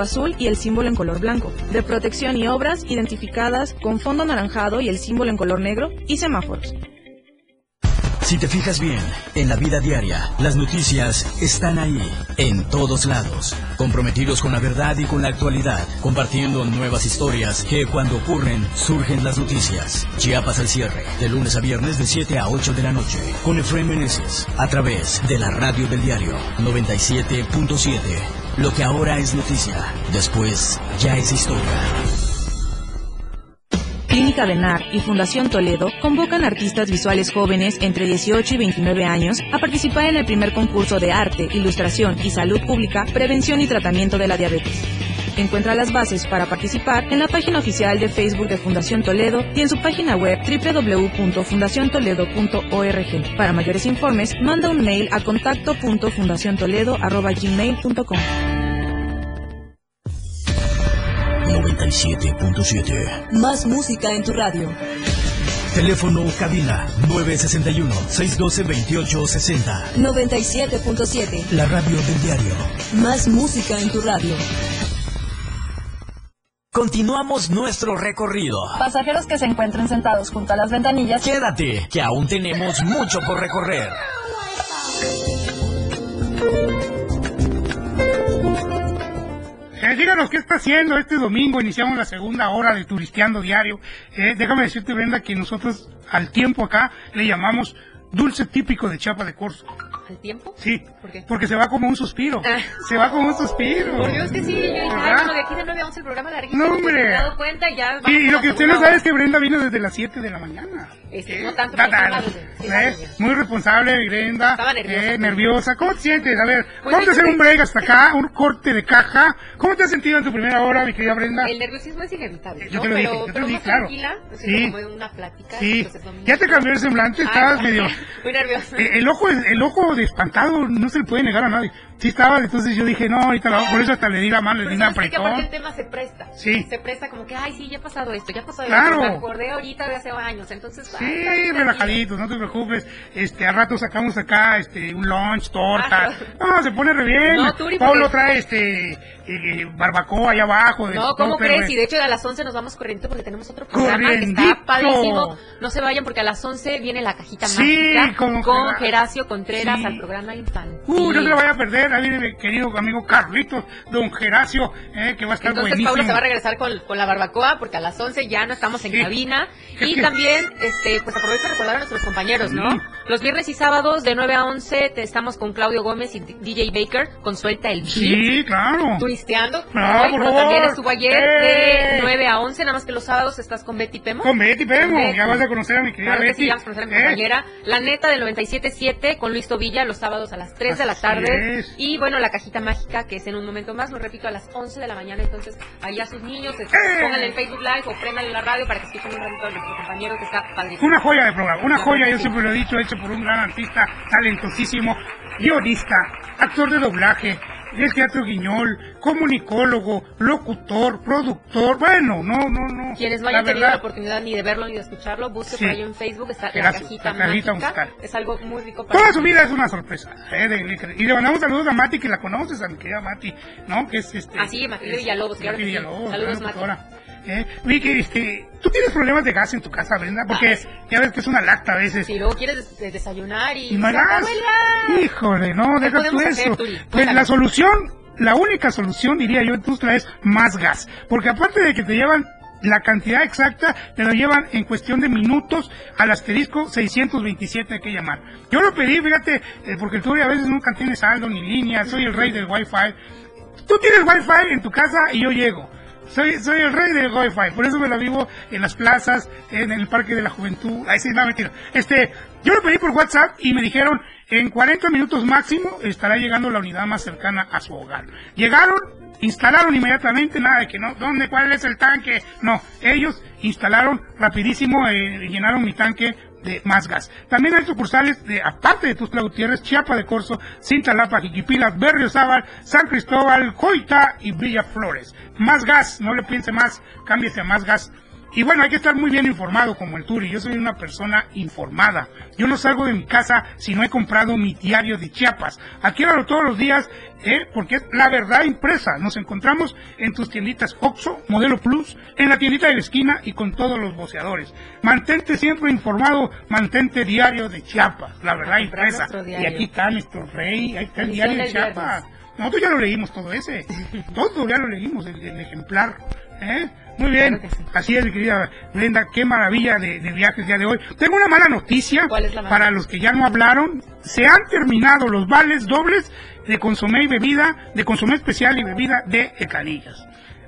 azul y el símbolo en color blanco, de protección y obras, identificadas con fondo anaranjado y el símbolo en color negro, y semáforos. Si te fijas bien, en la vida diaria, las noticias están ahí, en todos lados, comprometidos con la verdad y con la actualidad, compartiendo nuevas historias que cuando ocurren surgen las noticias. Chiapas al cierre, de lunes a viernes de 7 a 8 de la noche, con Efraín Meneses, a través de la radio del diario 97.7. Lo que ahora es noticia, después ya es historia. Clínica Benar y Fundación Toledo convocan artistas visuales jóvenes entre 18 y 29 años a participar en el primer concurso de arte, ilustración y salud pública, prevención y tratamiento de la diabetes. Encuentra las bases para participar en la página oficial de Facebook de Fundación Toledo y en su página web www.fundaciontoledo.org. Para mayores informes, manda un mail a contacto.fundaciontoledo.gmail.com 97.7. Más música en tu radio. Teléfono cabina 961-612-2860. 97.7. La radio del diario. Más música en tu radio. Continuamos nuestro recorrido. Pasajeros que se encuentren sentados junto a las ventanillas. Quédate, que aún tenemos mucho por recorrer. Eh, díganos qué está haciendo este domingo. Iniciamos la segunda hora de Turisteando Diario. Eh, déjame decirte, Brenda, que nosotros al tiempo acá le llamamos dulce típico de Chiapa de Corzo. ¿Al tiempo? Sí, ¿Por qué? porque se va como un suspiro. Ah. Se va como un suspiro. Por Dios que sí, yo dije, ay, bueno, de aquí de 9 a 11 el programa larguísimo. No, hombre. Me he dado cuenta y ya. Sí, y lo que usted no sabe es que Brenda vino desde las 7 de la mañana. Este, no tanto, Ta- pero sí, ¿eh? Muy responsable, Brenda. Estaba nerviosa. Eh, nerviosa. ¿Cómo te sientes? A ver, Pues vamos a hacer un break hasta acá, un corte de caja. ¿Cómo te has sentido en tu primera hora, mi querida Brenda? El nerviosismo es inevitable, Yo ¿no? te lo pero, dije, yo te lo dije, claro. tranquila, me Sí. como una plática. Sí, pues, ya te cambió el semblante, estabas medio... Muy nerviosa. Eh, El ojo, el ojo de espantado no se le puede negar a nadie. Sí estaba, entonces yo dije, no, ahorita la, por eso hasta le di la mano, le di un sabes qué? que aparte el apretón. tema se presta. Sí. Se presta como que, ay, sí, ya ha pasado esto, ya ha pasado Claro. esto. Me acordé ahorita de hace años, entonces... ay, Sí, tranquila, relajaditos, no te preocupes. Este, al rato sacamos acá, este, un lunch, torta. Ah, No, se pone re bien. No, Turi, Pablo porque- trae, este, eh, barbacoa allá abajo. No, ¿cómo crees? re- Y de hecho a las 11 nos vamos corriente porque tenemos otro programa que ¡Corriendito! está padrísimo. No se vayan porque a las 11 viene la cajita Sí, mágica con que- Geracio Contreras Sí. al programa infantil. Uh, no se lo vaya a perder. Ahí viene mi querido amigo Carlitos, don Geracio, eh, que va a estar Entonces buenísimo. Pablo se va a regresar con, con la barbacoa porque a las 11 ya no estamos en Sí. cabina. Y también, este, pues aprovecho a recordar a nuestros compañeros, ¿no? Sí. Los viernes y sábados de 9 a 11 te estamos con Claudio Gómez y DJ Baker con Suelta el Beat. Sí, claro. Turisteando. Ah, Hoy, por favor. también estuvo ayer ¡Eh! de 9 a 11, nada más que los sábados estás con Betty Pemo. Con Betty Pemo, Betty. ya vas a conocer a mi querida Claro que Betty. sí, ya vamos a conocer a mi Eh, compañera. La neta del 97.7 con Luis Tobilla los sábados a las 3 de la tarde. es. Y bueno, la cajita mágica que es en un momento más, lo repito, a las 11 de la mañana. Entonces, allá sus niños, ¡Eh! pónganle el Facebook Live o prendan la radio para que escuchen un ratito a nuestro compañero que está padrísimo. Una joya de programa, una joya, yo que siempre lo he dicho, hecho por un gran artista, talentosísimo, guionista, actor de doblaje, del teatro guiñol, comunicólogo, locutor, productor, bueno, no, no, no. Quienes no la hayan tenido la oportunidad ni de verlo ni de escucharlo, busque Sí. por ahí en Facebook, está la cajita, la cajita mágica. Es algo muy rico para Toda su vida es una sorpresa. ¿eh? De- de- y le mandamos saludos a Mati, que la conoces, a mi querida Mati, ¿no? Que es este. Ah, sí, Matilde Villalobos, claro. Villalobos, Saludos, gran Mati. ¿Eh? Vicky, este, ¿tú tienes problemas de gas en tu casa, Brenda? Porque ya ves que es una lacta a veces. Si luego quieres des- des- desayunar y... Y no hay ¡Se acabó gas. el! Híjole, no, ¿Qué deja tú hacer, eso. Pues la solución, la única solución, diría yo, tú traes más gas. Porque aparte de que te llevan la cantidad exacta, te lo llevan en cuestión de minutos al asterisco 627 hay que llamar. Yo lo pedí, fíjate, eh, porque tú a veces nunca tienes saldo ni línea, soy el rey del wifi. Tú tienes wifi en tu casa y yo llego. Soy, soy el rey del wifi, por eso me la vivo en las plazas, en el Parque de la Juventud. Ay, sí, no, mentira. Este, yo lo pedí por WhatsApp y me dijeron, en 40 minutos máximo estará llegando la unidad más cercana a su hogar. Llegaron, instalaron inmediatamente, nada de que no, ¿dónde, cuál es el tanque? No, ellos instalaron rapidísimo, eh, llenaron mi tanque de más gas. También hay sucursales de, aparte de Tuxtla Gutiérrez, Chiapa de Corzo, Cintalapa, Jiquipilas, Berriozábal, San Cristóbal, Coita y Villa Flores. Más gas, no le piense más, cámbiese a más gas. Y bueno, hay que estar muy bien informado como el Turi. Yo soy una persona informada. Yo no salgo de mi casa si no he comprado mi diario de Chiapas. Adquiéralo todos los días, ¿eh? porque es la verdad impresa. Nos encontramos en tus tienditas Oxxo, Modelo Plus, en la tiendita de la esquina y con todos los boceadores. Mantente siempre informado, mantente diario de Chiapas, la verdad impresa. Y aquí está nuestro rey, ahí está el diario de Chiapas. Nosotros ya lo leímos todo ese. Todo ya lo leímos, el, el ejemplar. ¿eh? Muy bien. Así es, mi querida Brenda. Qué maravilla de, de viaje el día de hoy. Tengo una mala noticia ¿Cuál es la mala? para los que ya no hablaron. Se han terminado los vales dobles de consomé y bebida, de consomé especial y bebida de Ecanillas.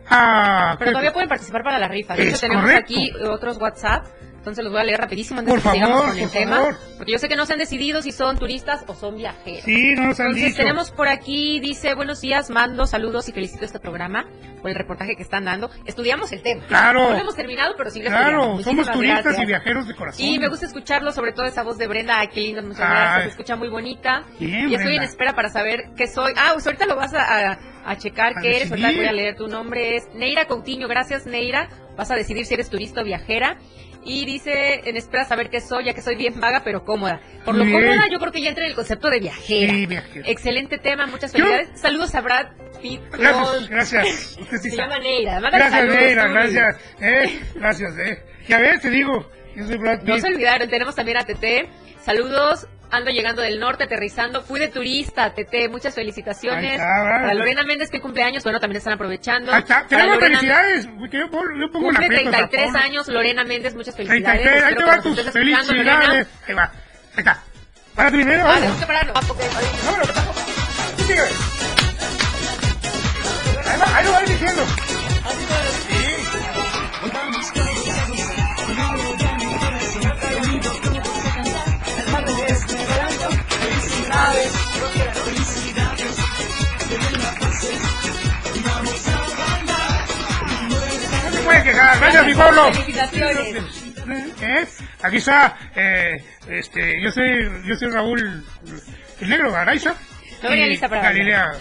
Ah, Pero todavía pueden participar para la rifa. De hecho, tenemos correcto. aquí otros WhatsApp. Entonces los voy a leer rapidísimo antes Por de que sigamos con el tema. favor. Porque yo sé que no se han decidido si son turistas o son viajeros. Sí, no nos han Entonces dicho. tenemos por aquí, dice, buenos días, mando saludos y felicito este programa por el reportaje que están dando. Estudiamos el tema. Claro. No lo hemos terminado, pero sí lo Claro, somos turistas gracias. y viajeros de corazón. Y me gusta escucharlo, sobre todo esa voz de Brenda. Ay, qué lindo, muchas Ay. gracias. Se escucha muy bonita. Bien, y estoy en espera para saber qué soy. Ah, pues ahorita lo vas a, a- a checar A qué eres. Ahorita voy a leer. Tu nombre es Neira Coutinho. Gracias, Neira. Vas a decidir si eres turista o viajera. Y dice, en espera saber qué soy, ya que soy bien vaga, pero cómoda. Por lo bien. cómoda, yo creo que ya entra en el concepto de viajera. Sí, viajera. Excelente tema, muchas Yo- felicidades. Saludos a Brad Pitt. Gracias, gracias. Usted sí Se llama Neira. Gracias, saludos, Neira, gracias. Eh, gracias, eh. Ya ves, te digo, yo soy Brad No Pitt. se olvidaron, tenemos también a Tete. Saludos, ando llegando del norte, aterrizando. Fui de turista, Tete. Muchas felicitaciones. Está, ¿verdad? Para Lorena Méndez, que cumpleaños. Bueno, también están aprovechando. Está. Para Tenemos Lorena- felicidades. que Yo, pongo- yo pongo Cumple fiesta. 33 años, Lorena Méndez, muchas felicidades. 33, ahí te nos tus felicidades. Ahí va. Ahí está. Para primero. Ah, vamos. que pararnos. Ah, porque- Sí, sigue. Ahí va, ahí lo vas diciendo. Puede quejar. Gracias, mi pueblo. Felicitaciones. ¿Eh? Aquí está, eh, este, yo soy, yo soy Raúl, el negro Araiza. No venía y lista para Galilea.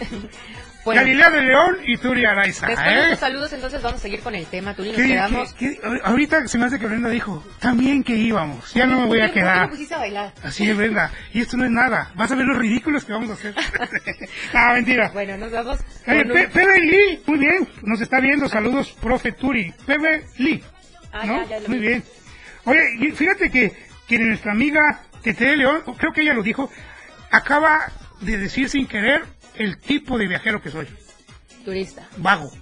Bueno. Galilea de León y Turi Araiza. Después de ¿eh? estos saludos, entonces vamos a seguir con el tema. Turi, nos ¿Qué- quedamos. qué- qué- ahorita se me hace que Brenda dijo, también que íbamos, ya no me voy a ¿Por qué quedar. me pusiste a bailar? Así es, Brenda. Y esto no es nada. Vas a ver los ridículos que vamos a hacer. ah, mentira. Bueno, nos vamos. Oye, con un- Pe- Pepe Lee, muy bien. Nos está viendo. Saludos, profe Turi. Pepe Lee. Ah, ¿no? ya, ya muy vi. bien. Oye, fíjate que, que nuestra amiga Tete de León, creo que ella lo dijo, acaba de decir sin querer el tipo de viajero que soy. Turista. Vago.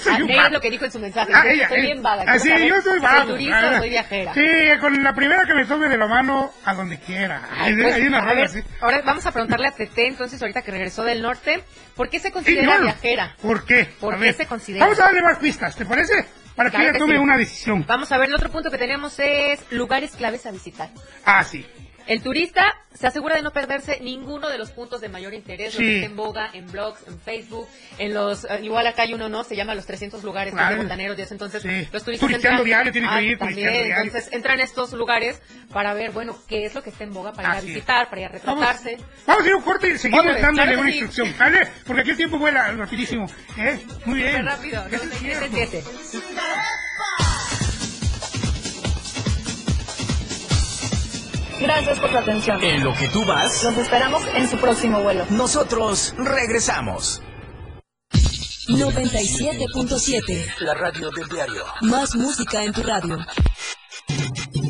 Soy Ah, un ella es lo que dijo en su mensaje. Ah, ella, Estoy eh. bien vaga. Ah, sí, saber yo soy vago. turista Ah, o soy viajera? Sí, con la primera que me tome de la mano a donde quiera. Hay, Pues, hay una ver, así. ahora vamos a preguntarle a Tete, entonces, ahorita que regresó del norte, ¿por qué se Sí, considera yo- viajera? ¿Por qué? ¿Por A qué ver, se considera? Vamos a darle más pistas, ¿te parece? Para que Claro ella que tome sí. una decisión. Vamos a ver, el otro punto que tenemos es lugares claves a visitar. Ah, sí. El turista se asegura de no perderse ninguno de los puntos de mayor interés, lo Sí. que está en boga, en blogs, en Facebook, en los, eh, igual acá hay uno, ¿no? Se llama los 300 lugares que es Claro. botaneros, entonces Sí. los turistas entran- diario, tiene que Ah, ir, también, turisteando diario. entonces entran a estos lugares para ver, bueno, qué es lo que está en boga para ir a es. visitar, para ir a retratarse. Vamos a ir un corte y seguimos dándole claro que una sí. instrucción, ¿vale? Porque aquí el tiempo vuela rapidísimo. ¿eh? Muy bien. Súper rápido, 97.7. Gracias por su atención. En lo que tú vas, Los esperamos en su próximo vuelo. nosotros regresamos. 97.7. La radio del diario. Más música en tu radio.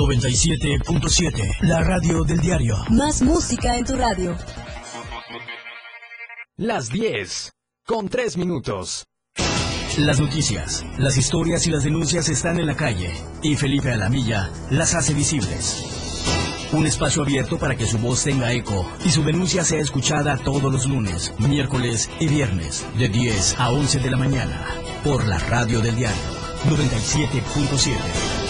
97.7. La radio del diario. Más música en tu radio. Las 10. Con 3 minutos. Las noticias, las historias y las denuncias están en la calle y Felipe Alamilla las hace visibles. Un espacio abierto para que su voz tenga eco y su denuncia sea escuchada todos los lunes, miércoles y viernes de 10 a 11 de la mañana por la radio del diario 97.7.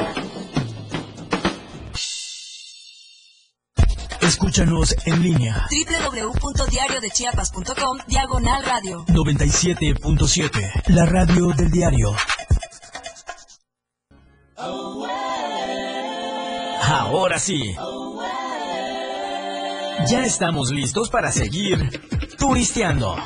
Escúchanos en línea www.diariodechiapas.com Diagonal radio. 97.7, la radio del diario. Ahora sí. Ya estamos listos para seguir turisteando.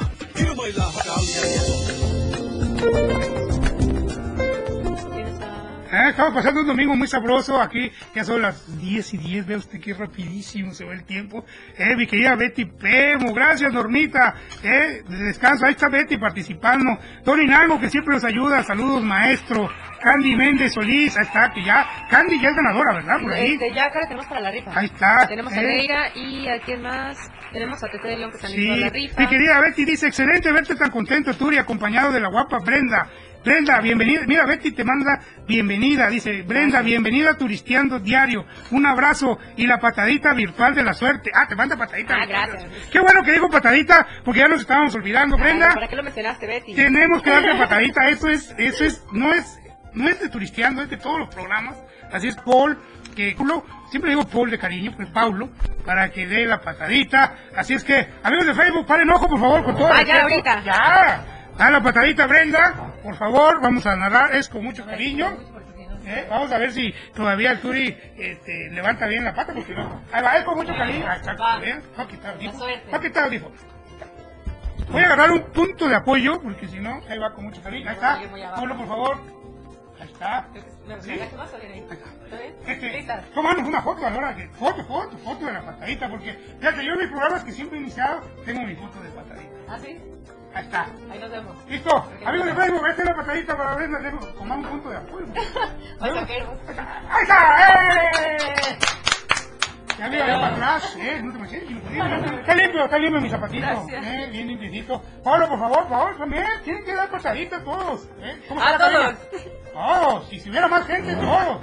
Ah, estamos pasando un domingo muy sabroso aquí, ya son las 10 y 10, vea usted qué rapidísimo se va el tiempo. Eh, mi querida Betty Pemo, gracias Normita, eh, de descanso, ahí está Betty participando. Tony Nango que siempre nos ayuda, saludos maestro. Candy Méndez Solís, ahí está, que ya, Candy ya es ganadora, ¿verdad? Por ahí. Este, ya acá la tenemos para la rifa. Ahí está, Tenemos a eh. Neira y a quién más. Tenemos a Tete de León que está Sí, a la rifa. mi querida Betty dice, excelente verte tan contento, Turi, acompañado de la guapa Brenda. Brenda, bienvenida. Mira, Betty te manda bienvenida. Dice, Brenda, bienvenida a Turisteando Diario. Un abrazo y la patadita virtual de la suerte. Ah, te manda patadita. Ah, gracias. Qué bueno que dijo patadita, porque ya nos estábamos olvidando, Brenda. ¿Para qué lo mencionaste, Betty? Tenemos que darle patadita. Eso es, eso es, no es, no es de Turisteando, es de todos los programas. Así es, Paul, que Paulo, siempre digo Paul de cariño, pues Paulo, para que dé la patadita. Así es que, amigos de Facebook, paren ojo, por favor, con todo. Ah, ya, ahorita. Ya. Da la patadita, Brenda. Por favor, vamos a narrar, es con mucho cariño. Eh, Vamos a ver si todavía el Turi este, levanta bien la pata, porque no. Ahí va, es con mucho cariño. Ahí está, ¿eh? Va a quitar. Va a quitar. Voy a agarrar un punto de apoyo, porque si no, ahí va con mucho cariño. Ahí está. Ponlo, por favor. Ahí está. ¿Sí? Este, tómanos una foto a la hora que. Foto, foto, foto de la patadita, porque fíjate, yo en mis programas que siempre he iniciado, tengo mi foto de patadita. ¿Ah, sí? Ahí está. Ahí nos vemos. Listo. Amigos de Facebook, vete la patadita para ver, tomar un punto de apoyo. Ahí saquemos. ¡Ahí está! ¡Eh! Ya mira, ya para atrás, eh, no te me sientes, Está limpio, está limpio mi zapatito, eh, bien limpiecito. Pablo, por favor, por favor, también, tienen que dar pataditas todos, eh. ¿Cómo A todos. Todos, y si hubiera más gente, todos.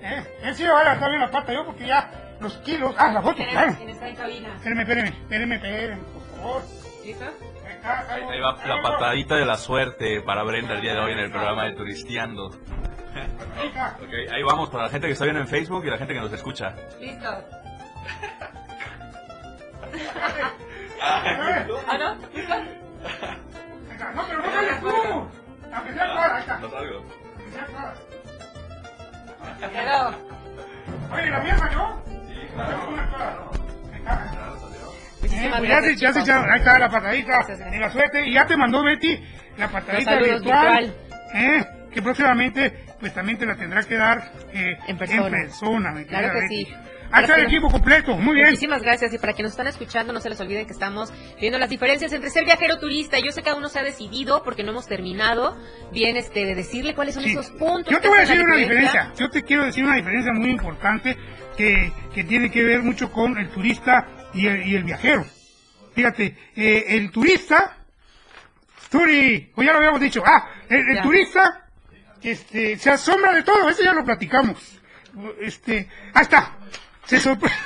Eh, él sí me va a levantar bien la pata yo porque ya los kilos, ah, la foto, claro. ¿Quién está en cabina? Espérenme, espérenme, espérenme, espérenme, por favor. ¿Listo? Ahí va la patadita de la suerte para Brenda el día de hoy en el programa de Turisteando. Ok, ahí vamos para la gente que está viendo en Facebook y la gente que nos escucha. Listo. Ah, no? ¿Listo? No, pero no sales tú. Aunque sea clara, ahí está. No salgo. Aunque sea clara. Quedó. Oye, ¿la mía falló? Sí, claro. Muchísimas pues ya, se, gracias, ya se chicos. echaron, ahí está la patadita de la suerte y ya te mandó Betty la patadita virtual, virtual. eh, que próximamente pues también te la tendrá que dar eh, En persona. persona, mi Claro que Betty. sí. Ahí está el equipo completo, muy bien. Muchísimas gracias y para quienes nos están escuchando no se les olviden que estamos viendo las diferencias entre ser viajero turista. Yo sé que aún no se ha decidido porque no hemos terminado bien este de decirle cuáles son Sí. esos puntos. Yo te voy a decir una diferencia. Yo te quiero decir una diferencia muy importante que, que tiene que ver mucho con el turista y el, y el viajero. Fíjate, eh, el turista, Turi, o ya lo habíamos dicho, ah, el, turista este, se asombra de todo, eso ya lo platicamos. Este, ahí está, se sorpre-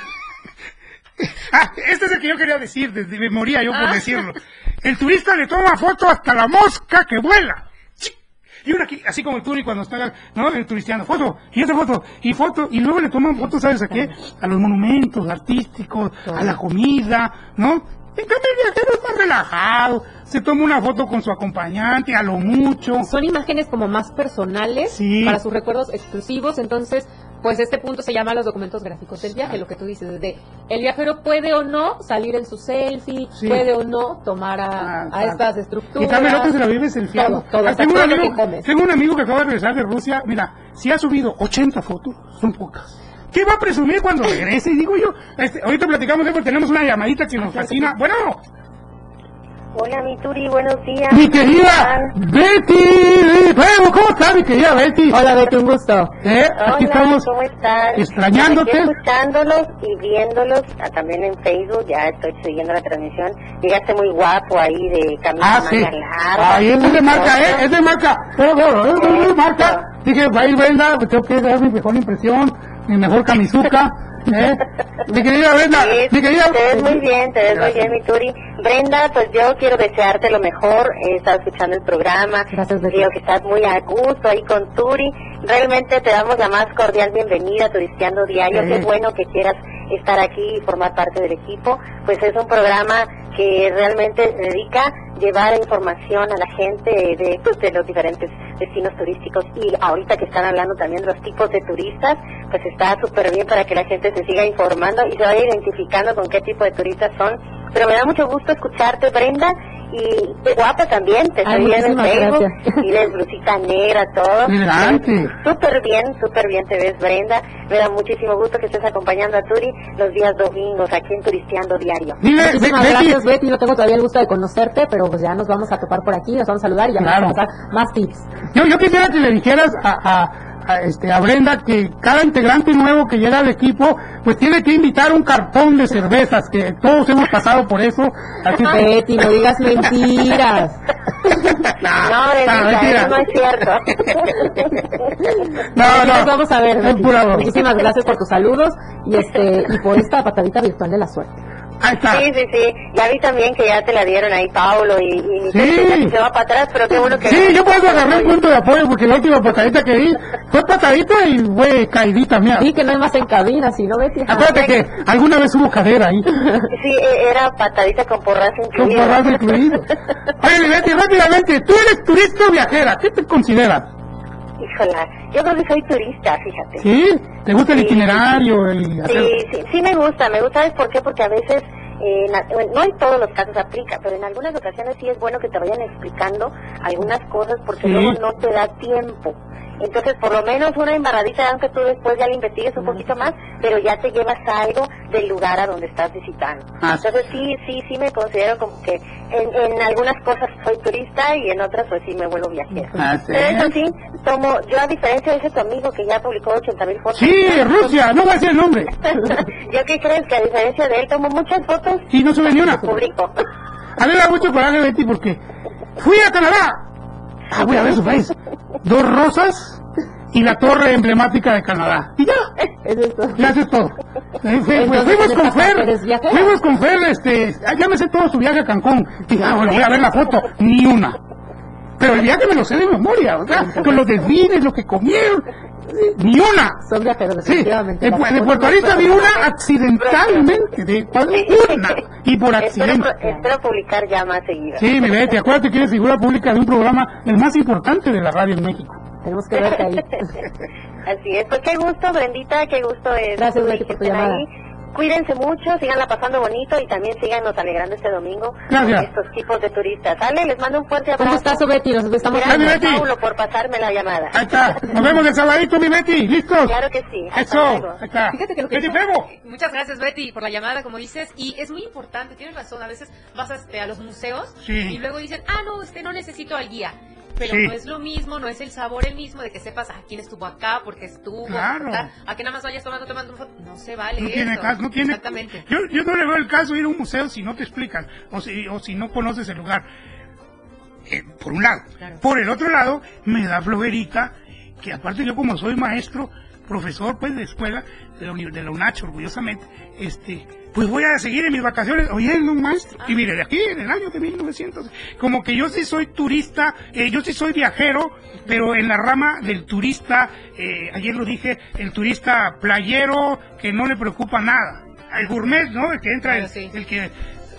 Ah, este es el que yo quería decir, desde me moría yo por Ah. decirlo. El turista le toma foto hasta la mosca que vuela. Y una aquí, así como el Turi cuando está, ¿no? El turistiano, foto, y otra foto, y foto, y luego le toman fotos, ¿sabes a qué? A los monumentos artísticos, a la comida, ¿no? En cambio el viajero es más relajado, se toma una foto con su acompañante, a lo mucho. Son imágenes como más personales Sí. para sus recuerdos exclusivos, entonces pues este punto se llama los documentos gráficos del viaje, lo que tú dices, de el viajero puede o no salir en su selfie, Sí. puede o no tomar a, Ah, a estas Y estructuras. también el otro se la vive selfieando. Todo, todo, Ah, tengo, un lo amigo, que tengo un amigo que acaba de regresar de Rusia, mira, si ha subido 80 fotos, son pocas. ¿Qué va a presumir cuando regrese? Y digo yo, este, ahorita platicamos de eso, tenemos una llamadita que nos fascina. Bueno, Hola, mi Turi, buenos días. mi querida Betty, bueno, ¿cómo estás, mi querida Betty? Hola Betty, un gusto. Eh, aquí estamos ¿cómo estás? extrañándote. Aquí escuchándolos y viéndolos ah, también en Facebook, ya estoy siguiendo la transmisión. Llegaste muy guapo ahí de camisa Ah, sí. larga. Ay, es de marca, ¿eh? Es de marca. Pero, pero, es de- es de marca. Dije, va a ir Brenda, pues tengo que dar mi mejor impresión, mi mejor camisuca. ¿eh? Mi querida Brenda, Sí, mi querida... te ves muy bien, te ves muy bien, mi Turi. Brenda, pues yo quiero desearte lo mejor. He estado escuchando el programa. Gracias. Veo que estás muy a gusto ahí con Turi. Realmente te damos la más cordial bienvenida a Turisteando Diario. Sí. Qué bueno que quieras estar aquí y formar parte del equipo. Pues es un programa que realmente se dedica llevar información a la gente de, pues, de los diferentes destinos turísticos y ahorita que están hablando también de los tipos de turistas, pues está súper bien para que la gente se siga informando y se vaya identificando con qué tipo de turistas son. Pero me da mucho gusto escucharte, Brenda, Y qué guapa también, te estoy viendo en Facebook. gracias. Y de blusita negra, todo. Súper bien, súper bien te ves, Brenda. Me da muchísimo gusto que estés acompañando a Turi los días domingos aquí en Turisteando Diario. Muchísimas gracias, Betty. No tengo todavía el gusto de conocerte, pero pues ya nos vamos a topar por aquí, nos vamos a saludar y ya Claro. vamos a pasar más tips. Yo, yo quisiera que le dijeras a, a- a, este, a Brenda que cada integrante nuevo que llega al equipo, pues tiene que invitar un cartón de cervezas, que todos hemos pasado por eso. Así Betty, no digas mentiras. No, mentira. eso no es cierto. No, no. Nos vamos a ver. Muchísimas gracias por tus saludos y este y por esta patadita virtual de la suerte. Ahí está. Sí, sí, sí. Ya vi también que ya te la dieron ahí Paulo y, y Sí. se va para atrás, pero qué bueno que... Sí, yo por eso agarré un punto de apoyo, porque la última patadita que di fue patadita y fue caidita mía. Y que no hay más en cabina, si no, Betty. Acuérdate que alguna vez hubo cadera ahí, Sí, e- era patadita con porrazo con incluido. porrazo incluido. Oye, Betty, rápidamente, tú eres turista o viajera, ¿qué te consideras? Híjola, yo creo que soy turista, fíjate. ¿Sí? ¿Te gusta el Sí. itinerario? El hacer- Sí, sí, sí me gusta, me gusta, ¿sabes por qué? Porque a veces, eh, en no en todos los casos aplica, pero en algunas ocasiones sí es bueno que te vayan explicando algunas cosas porque Sí. luego no te da tiempo. Entonces, por lo menos una embarradita, aunque tú después ya la investigues un poquito más, pero ya te llevas algo del lugar a donde estás visitando. Ah. Entonces, sí, sí, sí me considero como que en, en algunas cosas soy turista y en otras, pues sí me vuelvo viajera. Ah, sí. Pero eso sí, tomo, yo a diferencia de ese tu amigo que ya publicó 80 mil fotos. Sí, Rusia, no va a decir el nombre. Yo qué crees que a diferencia de él tomo muchas fotos Y no sube ni una. publico. A mí me da mucho coraje, Betty, porque fui a Canadá. Ah, voy a ver su país. Dos rosas y la torre emblemática de Canadá. Y ya. Ya eso es todo. Eh, fue- Entonces, fuimos ¿en con Fer, fuimos con Fer, este, ah, ya me sé todo su viaje a Cancún. Y ah, bueno, voy a ver la foto, ni una. Pero el viaje me lo sé de memoria, sea, con los delfines, lo que comieron, eh, ni una. Son viajeros, Sí, de, Pu- de Puerto Rico vi una accidentalmente, de, una, y por accidente. espero publicar ya más seguido. Sí, mi Betty, acuérdate que eres figura pública de un programa, el más importante de la radio en México. Tenemos que verte ahí. Así es, pues qué gusto, Brendita, qué gusto es Gracias, que Betty, por tu estén llamada. ahí. Cuídense mucho, síganla pasando bonito y también síganos alegrando este domingo Gracias. con estos tipos de turistas. ¿Sale? Les mando un fuerte abrazo. gustazo, Betty. Nos estamos Gracias, Betty. Paulo, por pasarme la llamada. Ahí está, nos vemos el sabadito, mi Betty, ¿listos? Claro que sí. hasta Eso, luego. ahí está. Fíjate que lo que Betty. Muchas gracias, Betty, por la llamada, como dices. Y es muy importante, tienes razón. A veces vas este, a los museos Sí. y luego dicen, ah, no, este no necesito al guía. Pero Sí. no es lo mismo, no es el sabor el mismo de que sepas a quién estuvo acá, porque estuvo, a que nada más vayas tomando, tomando foto. No se vale No eso. tiene caso, no tiene... Exactamente. Yo, yo no le veo el caso ir a un museo si no te explican, o si, o si no conoces el lugar. Eh, por un lado. Claro. Por el otro lado, me da flojerica que aparte yo como soy maestro, profesor pues de escuela, de la, de la UNACH orgullosamente, este, pues voy a seguir en mis vacaciones oyendo un maestro. Y mire, de aquí en el año de 1900, como que yo sí soy turista, eh, yo sí soy viajero, pero en la rama del turista, eh, ayer lo dije, el turista playero que no le preocupa nada. Al gourmet, ¿no? El que entra, el, sí. el que...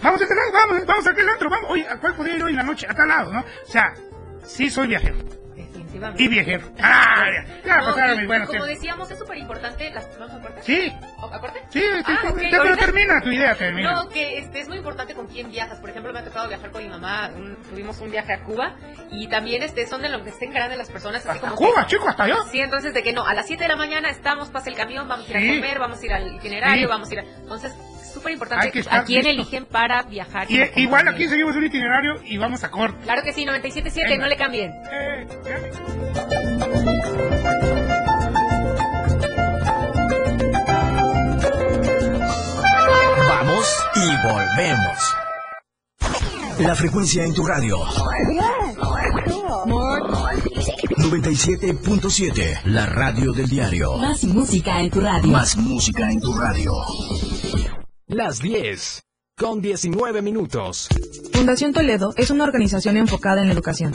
Vamos a este lado, vamos, vamos a aquel otro, vamos, oye, ¿a cuál podría ir hoy en la noche? A tal lado, ¿no? O sea, sí soy viajero. Y viajero. Ah, ya, No, pasaron y mis buenos como decíamos, es súper importante. Las... ¿Vamos a? Sí, ¿O- ¿A corte? sí, sí, Ah, sí, ok, sí, pero termina tu idea, termina. No, que este, es muy importante con quién viajas. Por ejemplo, me ha tocado viajar con mi mamá. un- tuvimos un viaje a Cuba. Y también este, son de lo que estén grandes las personas. Así Hasta como Cuba, que- chico, hasta allá. Sí, entonces de que no, a las 7 de la mañana estamos, pasa el camión, vamos a ir Sí. a comer, vamos a ir al itinerario, Sí. vamos a ir a... Entonces, súper Hay importante que estar a quién listo. eligen para viajar. Y, igual aquí seguimos un itinerario y vamos a corte. Claro que sí, 97.7, Venga. no le cambien. Eh, ya. Vamos y volvemos. La frecuencia en tu radio. 97.7, la radio del diario. Más música en tu radio. Más música en tu radio. Las 10 con 19 minutos. Fundación Toledo es una organización enfocada en la educación.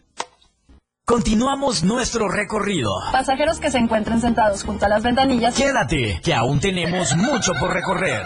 Continuamos nuestro recorrido. Pasajeros que se encuentren sentados junto a las ventanillas. Quédate, que aún tenemos mucho por recorrer.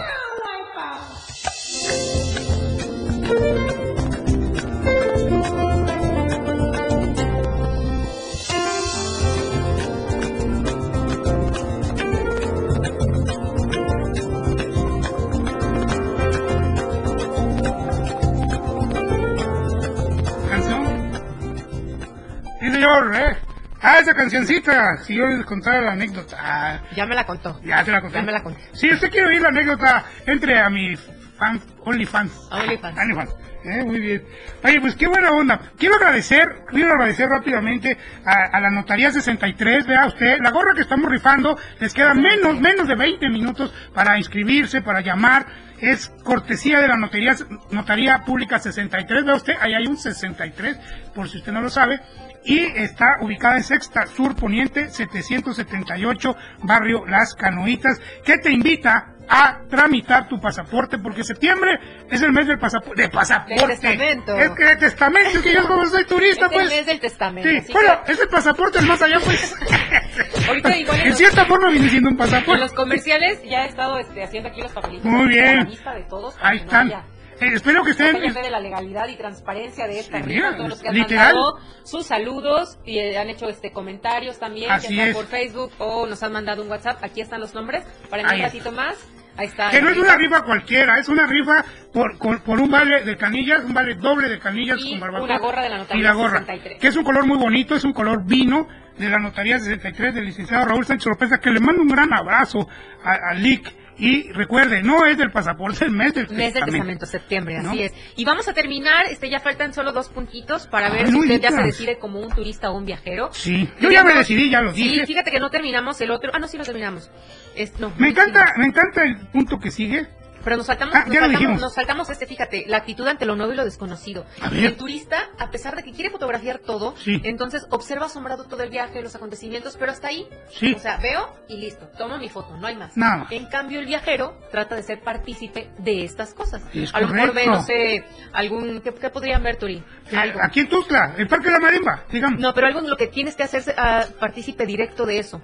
Señor, ¿eh? Ah, esa cancioncita. Si yo les contara la anécdota. Ah, Ya me la contó. ya te la conté. Ya me la conté. Si usted quiere oír la anécdota, entre a mi fan, OnlyFans. OnlyFans. OnlyFans. Eh, muy bien. Oye, pues qué buena onda. Quiero agradecer, quiero agradecer rápidamente a, a la Notaría 63, vea usted, la gorra que estamos rifando, les queda menos, menos de 20 minutos para inscribirse, para llamar. Es cortesía de la Notaría, Notaría Pública 63, vea usted, ahí hay un 63, por si usted no lo sabe. Y está ubicada en Sexta Sur Poniente 778, barrio Las Canoitas, que te invita a tramitar tu pasaporte, porque septiembre es el mes del pasaporte. De pasaporte. Del testamento. Es que de testamento, es que yo como soy turista, Es el pues. mes del testamento. Sí, bueno, que es el pasaporte, el más allá, pues. ahorita igual en en los- cierta forma viene siendo un En pasaporte. los comerciales ya he estado este, haciendo aquí los papelitos. Muy bien. la vista de todos. Ahí no están. haya- Eh, espero que no estén. fe de la legalidad y transparencia de esta Sí, rifa, todos los que han literal. mandado sus saludos y eh, han hecho este comentarios también, Así ya sea es. por Facebook o nos han mandado un WhatsApp. Aquí están los nombres. Para en un es. ratito más. Ahí está. Que no es una rifa cualquiera, es una rifa por, por, por un vale de canillas, un vale doble de canillas Y con barbacoa. una gorra de la Notaría Y la gorra, 63. que es un color muy bonito, es un color vino de la Notaría 63 del licenciado Raúl Sánchez López, que le mando un gran abrazo a, a Lick. Y recuerde, no es del pasaporte, es el mes del Mes del testamento. testamento, septiembre, ¿No? así es. Y vamos a terminar, este ya faltan solo dos puntitos para ver Ay, si usted ya se decide como un turista o un viajero. Sí, yo ya me decidí, ya lo Sí, dije. fíjate que no terminamos el otro. Ah, no, sí lo terminamos. Es, no, Me sí, encanta, sí. me encanta el punto que sigue. Pero nos saltamos, Ah, nos, saltamos nos saltamos este, fíjate, la actitud ante lo nuevo y lo desconocido. El turista, a pesar de que quiere fotografiar todo, Sí. entonces observa asombrado todo el viaje, los acontecimientos, pero hasta ahí. Sí. O sea, veo y listo, tomo mi foto, no hay más. Nada más. En cambio, el viajero trata de ser partícipe de estas cosas. Es a lo mejor ve, no sé, algún, ¿qué, qué podrían ver, Turi? Eh, Algo. aquí en Tuzla, el Parque de la Marimba, digamos. No, pero algo en lo que tienes que hacerse ah, partícipe directo de eso.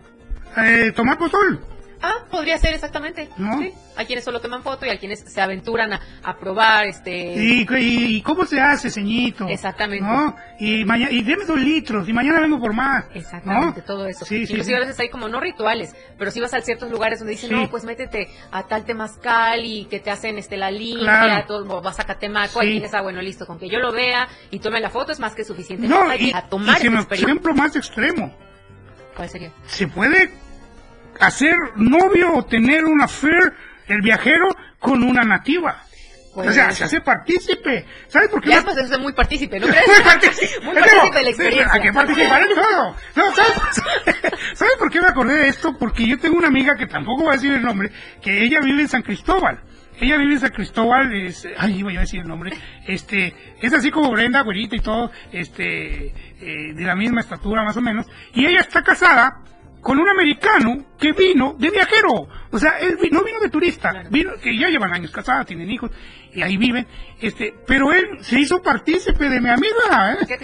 Eh, tomar pozol. Ah, podría ser exactamente. ¿No? Sí. Hay quienes solo toman foto y hay quienes se aventuran a, a probar este ¿Y, y, y cómo se hace, ceñito? Exactamente. ¿No? Y, mañana, y deme dos litros, y mañana vengo por más. Exactamente, ¿no? todo eso. Sí, sí, Inclusive sí. a veces hay como no rituales, pero si vas a ciertos lugares donde dicen, Sí. no, pues métete a tal temazcal y que te hacen este la limpia, Claro. todo, vas a Catemaco, Sí. y tienes, ah, bueno, listo, con que yo lo vea y tome la foto es más que suficiente. No, hay y, que a tomar y si esa me- ejemplo más extremo. ¿Cuál sería? Se puede hacer novio o tener una affair el viajero con una nativa. Pues- o sea, se hace partícipe. ¿Sabes por qué? Ya pues es muy partícipe, ¿no crees? Muy partícipe. Muy partícipe de la experiencia. Hay que participar en todo. No, ¿sabes? ¿Sabes por qué me acordé de esto? Porque yo tengo una amiga que tampoco voy a decir el nombre, que ella vive en San Cristóbal. Ella vive en San Cristóbal, es, ay, iba yo a decir el nombre, este, es así como Brenda, güerita y todo, este, eh, de la misma estatura más o menos, y ella está casada con un americano que vino de viajero, o sea, él no vino de turista, vino, que ya llevan años casada, tienen hijos, y ahí viven. Este, pero él se hizo partícipe de mi amiga, ¿eh?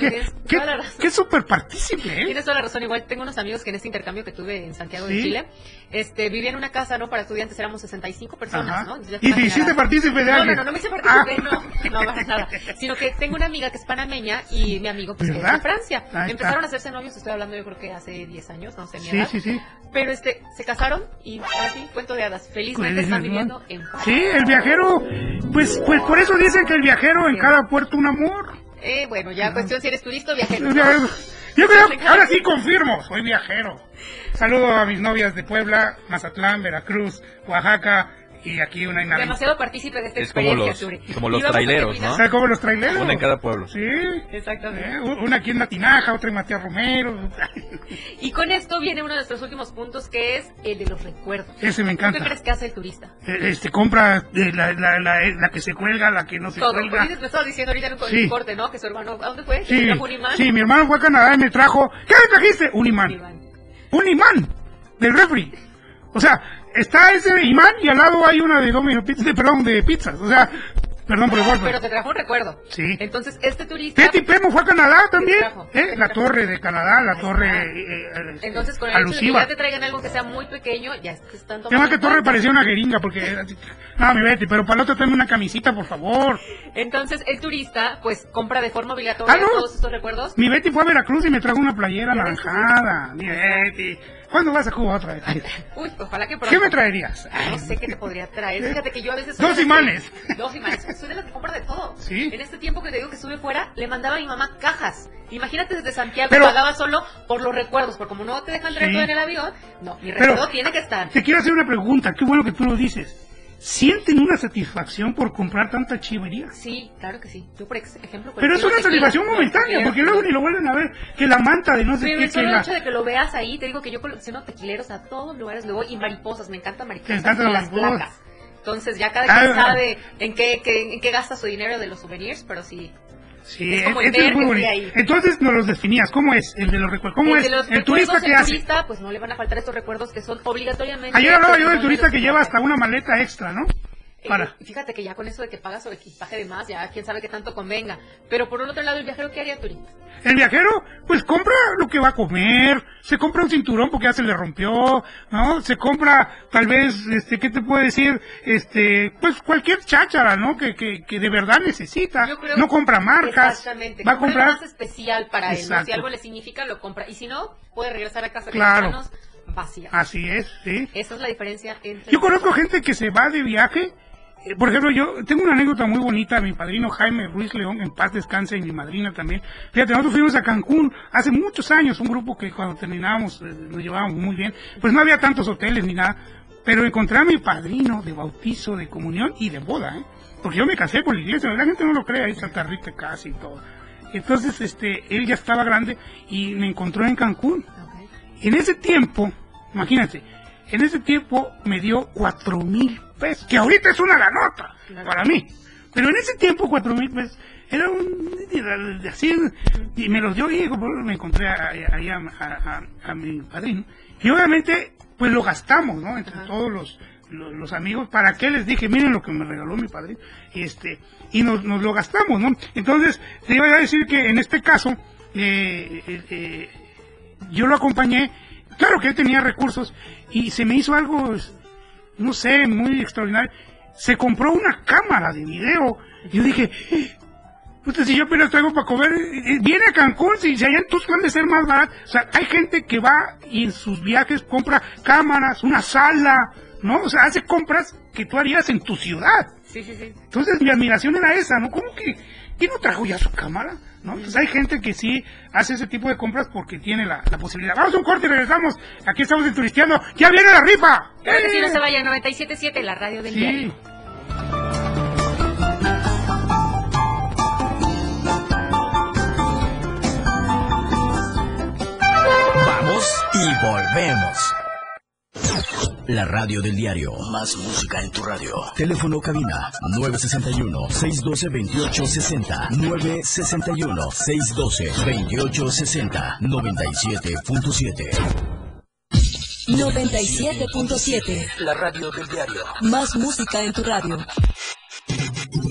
¿Qué la razón. que súper partícipe, ¿eh? Tienes toda la razón. Igual tengo unos amigos que en este intercambio que tuve en Santiago de Sí. Chile, este, vivía en una casa, ¿no? Para estudiantes éramos 65 personas, Ajá. ¿no? ¿Y te hiciste partícipe de no, alguien? No, no, no me hice partícipe, Ah. no, no, para nada. Sino que tengo una amiga que es panameña y mi amigo pues, que es de. Francia. Ahí está. Empezaron a hacerse novios, estoy hablando yo creo que hace 10 años, no sé mi Sí, edad. sí, sí. Pero este, se casaron y así, cuento de hadas. Felizmente están viviendo en paz. Sí, el viajero, pues, pues por eso dicen que el viajero en cada puerto un amor. Eh, bueno, ya cuestión si eres turista o viajero. Yo creo, ahora sí confirmo, soy viajero. Saludo a mis novias de Puebla, Mazatlán, Veracruz, Oaxaca y aquí una en Demasiado partícipe de esta Es como experiencia, los, como los vamos a traileros, ¿no? O sea, como los traileros. Una en cada pueblo. Sí. Exactamente. Eh, una aquí en La Tinaja, otra en Matías Romero. Y con esto viene uno de nuestros últimos puntos que es el de los recuerdos. Ese me ¿Tú encanta. ¿Qué crees que hace el turista? Eh, Este, compra eh, la, la, la, la que se cuelga, la que no se Todo. cuelga. Dices, me estabas diciendo ahorita en un Sí. corte, ¿no? Que su hermano, ¿a dónde fue? Sí, ¿Trajo un imán? sí, mi hermano fue a Canadá y me trajo. ¿Qué me trajiste? Un imán. Un imán del refri. O sea, está ese imán y al lado hay una de Domino Pizza, de- perdón, de pizzas. O sea, perdón por el golpe. Pero te trajo un recuerdo. Sí. Entonces, este turista... Betty Pemo fue a Canadá también. trajo? ¿eh? La torre de Canadá, la torre eh, eh, Entonces, con el hecho de que alusiva. ya te traigan algo que sea muy pequeño, ya te están Tema tomando que en torre parecía una jeringa porque... No, mi Betty, pero para el otro tráeme una camisita, por favor. Entonces, el turista, pues, compra de forma obligatoria Ah, ¿no? todos estos recuerdos. Mi Betty fue a Veracruz y me trajo una playera naranjada. Mi Betty. ¿Cuándo vas a Cuba otra vez? Uy, ojalá que pronto. ¿Qué me traerías? No sé qué te podría traer. Fíjate que yo a veces... Dos que- imanes. Dos imanes. Soy de las que compra de todo. Sí. En este tiempo que te digo que estuve fuera, le mandaba a mi mamá cajas. Imagínate desde Santiago, Pero- pagaba solo por los recuerdos, porque como no te dejan traer Sí. todo en el avión, no, mi Pero- recuerdo tiene que estar. Te quiero hacer una pregunta. Qué bueno que tú lo dices. ¿Sienten una satisfacción por comprar tanta chivería? Sí, claro que sí. Yo, por ejemplo... Pero es una satisfacción momentánea, porque luego ni lo vuelven a ver. Que la manta de no sé Pero qué, el que solo la... hecho de que lo veas ahí, te digo que yo colecciono tequileros a todos lugares, luego y mariposas, me encantan mariposas. Te encantan las placas. Entonces ya cada Ah, quien ah. sabe en qué, qué- en qué gasta su dinero de los souvenirs, pero sí. Sí, es como el es muy bonito. ahí. Entonces nos los definías. ¿Cómo es el de los recuerdos? ¿Cómo El es los el turista que hace? turista, pues no le van a faltar estos recuerdos que son obligatoriamente. Ayer hablaba yo del turista que lleva hasta una maleta extra, ¿no? Eh, Para. Fíjate que ya con eso de que pagas su equipaje de más, ya quién sabe qué tanto convenga. Pero por el otro lado, el viajero, ¿qué haría turista? El viajero, pues compra lo que va a comer, se compra un cinturón porque ya se le rompió, ¿no? Se compra, tal vez, este, ¿qué te puedo decir? Este, pues cualquier cháchara, ¿no? Que, que, que de verdad necesita. Yo creo No compra marcas. Exactamente. Va a compra comprar. más especial para él. ¿no? Si algo le significa, lo compra. Y si no, puede regresar a casa Claro. con las manos vacías. Así es, sí. Esa es la diferencia entre. Yo conozco gente que se va de viaje. Eh, Por ejemplo, yo tengo una anécdota muy bonita. Mi padrino Jaime Ruiz León, en paz descanse, y mi madrina también. Fíjate, nosotros fuimos a Cancún hace muchos años, un grupo que cuando terminábamos eh, nos llevábamos muy bien. Pues no había tantos hoteles ni nada. Pero encontré a mi padrino de bautizo, de comunión y de boda, ¿eh? Porque yo me casé por la iglesia, la gente no lo cree, ahí Santa Rita casi y todo. Entonces, este, él ya estaba grande y me encontró en Cancún. En ese tiempo, imagínate, en ese tiempo me dio cuatro mil pesos, que ahorita es una ganota para mí. Pero en ese tiempo cuatro mil pesos era un así y me los dio y me encontré ahí a, a- a- a mi padrino. Y obviamente, pues lo gastamos, ¿no? Entre todos los, los, los amigos. ¿Para qué les dije? Miren lo que me regaló mi padrino. Y este, y nos, nos lo gastamos, ¿no? Entonces, te iba a decir que en este caso, eh, eh, eh, yo lo acompañé, claro que él tenía recursos y se me hizo algo, no sé, muy extraordinario. Se compró una cámara de video. Yo dije, puta, si yo apenas traigo para comer, eh, eh, viene a Cancún, si, si allá en Tuxtlan de ser más barato. O sea, hay gente que va y en sus viajes compra cámaras, una sala, ¿no? O sea, hace compras que tú harías en tu ciudad. Sí, sí, sí. Entonces mi admiración era esa, ¿no? ¿Cómo que quién no trajo ya su cámara? ¿No? Pues hay gente que sí hace ese tipo de compras porque tiene la, la posibilidad. Vamos a un corte y regresamos. Aquí estamos en Turistiano. ¡Ya viene la rifa! Claro que sí, no se vayan. 97.7, la radio del Sí. diario. Vamos y volvemos. La radio del diario. Más música en tu radio. Teléfono cabina 961-612-2860. 961-612-2860. 97.7. 97.7. La radio del diario. Más música en tu radio.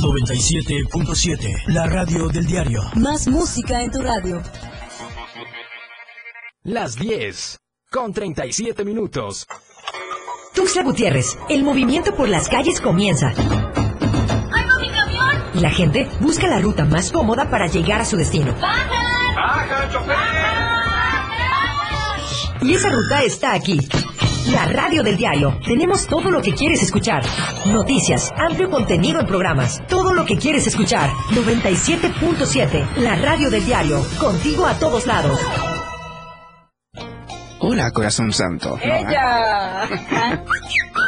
97.7. La radio del diario. Más música en tu radio. Las 10 con 37 minutos. Tuxtla Gutiérrez, el movimiento por las calles comienza. Y la gente busca la ruta más cómoda para llegar a su destino. Y esa ruta está aquí. La radio del diario. Tenemos todo lo que quieres escuchar. Noticias, amplio contenido en programas. Todo lo que quieres escuchar. 97.7. La radio del diario. Contigo a todos lados. Hola, corazón santo. Ella.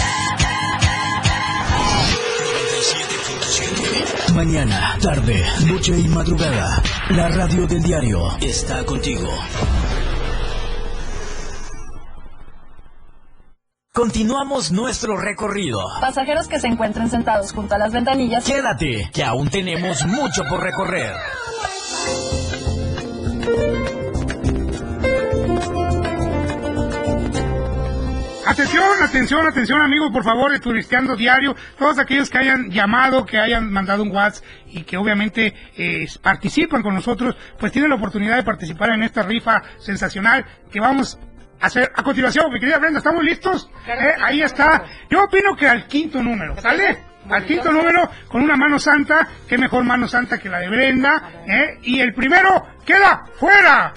Mañana, tarde, noche y madrugada. La radio del diario está contigo. Continuamos nuestro recorrido. Pasajeros que se encuentren sentados junto a las ventanillas. Quédate, que aún tenemos mucho por recorrer. Atención, atención, atención amigos, por favor, de Turisteando Diario, todos aquellos que hayan llamado, que hayan mandado un WhatsApp y que obviamente eh, participan con nosotros, pues tienen la oportunidad de participar en esta rifa sensacional que vamos a hacer a continuación. Mi querida Brenda, ¿estamos listos? Eh, ahí está. Yo opino que al quinto número, ¿sale? Al quinto número, con una mano santa, qué mejor mano santa que la de Brenda, ¿eh? Y el primero queda fuera.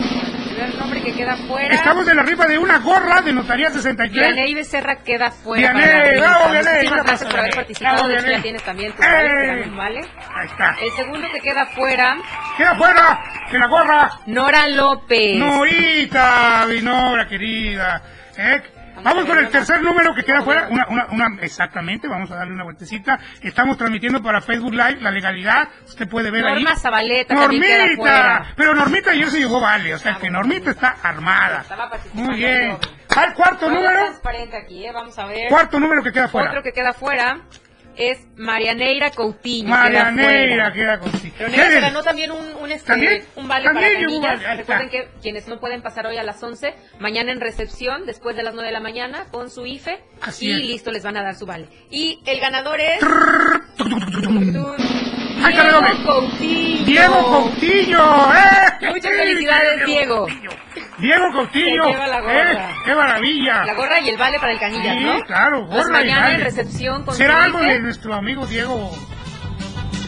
El nombre que queda fuera. Estamos en la rifa de una gorra de Notaría 63. Vianey Becerra queda fuera. Vianey, bravo, Vianey, Muchísimas gracias por haber participado. Bravo, De hecho, ya tienes también tu ¡Eh! vale. Ahí está. El segundo que queda fuera. ¡Queda fuera! ¡Que la gorra! Nora López. Norita, mi Nora querida. ¿eh? Vamos con el tercer número que queda fuera. Una, una, una, exactamente, vamos a darle una vueltecita. Estamos transmitiendo para Facebook Live la legalidad. Usted puede ver ahí. Norma Zabaleta también queda Normita, pero Normita ayer se llevó vale, o sea que Normita está armada. Muy bien. Al cuarto número, aquí, ¿eh? Vamos a ver. cuarto número que queda fuera. Otro que queda fuera es Marianeira Coutinho. Marianeira queda contigo. Pero ganó también un, un, este, ¿También? un vale También para canillas. Recuerden que quienes no pueden pasar hoy a las 11, mañana en recepción, después de las 9 de la mañana, con su IFE. Así y es. listo, les van a dar su vale. Y el ganador es... ¡Ay, Diego! Coutinho. Diego Coutinho, ¿eh? Muchas felicidades, Diego. Diego La gorra. ¿eh? ¡Qué maravilla! La gorra y el vale para el canillas, Sí, ¿no? claro, Entonces, gorra mañana vale. en recepción con ¿Será algo de nuestro amigo Diego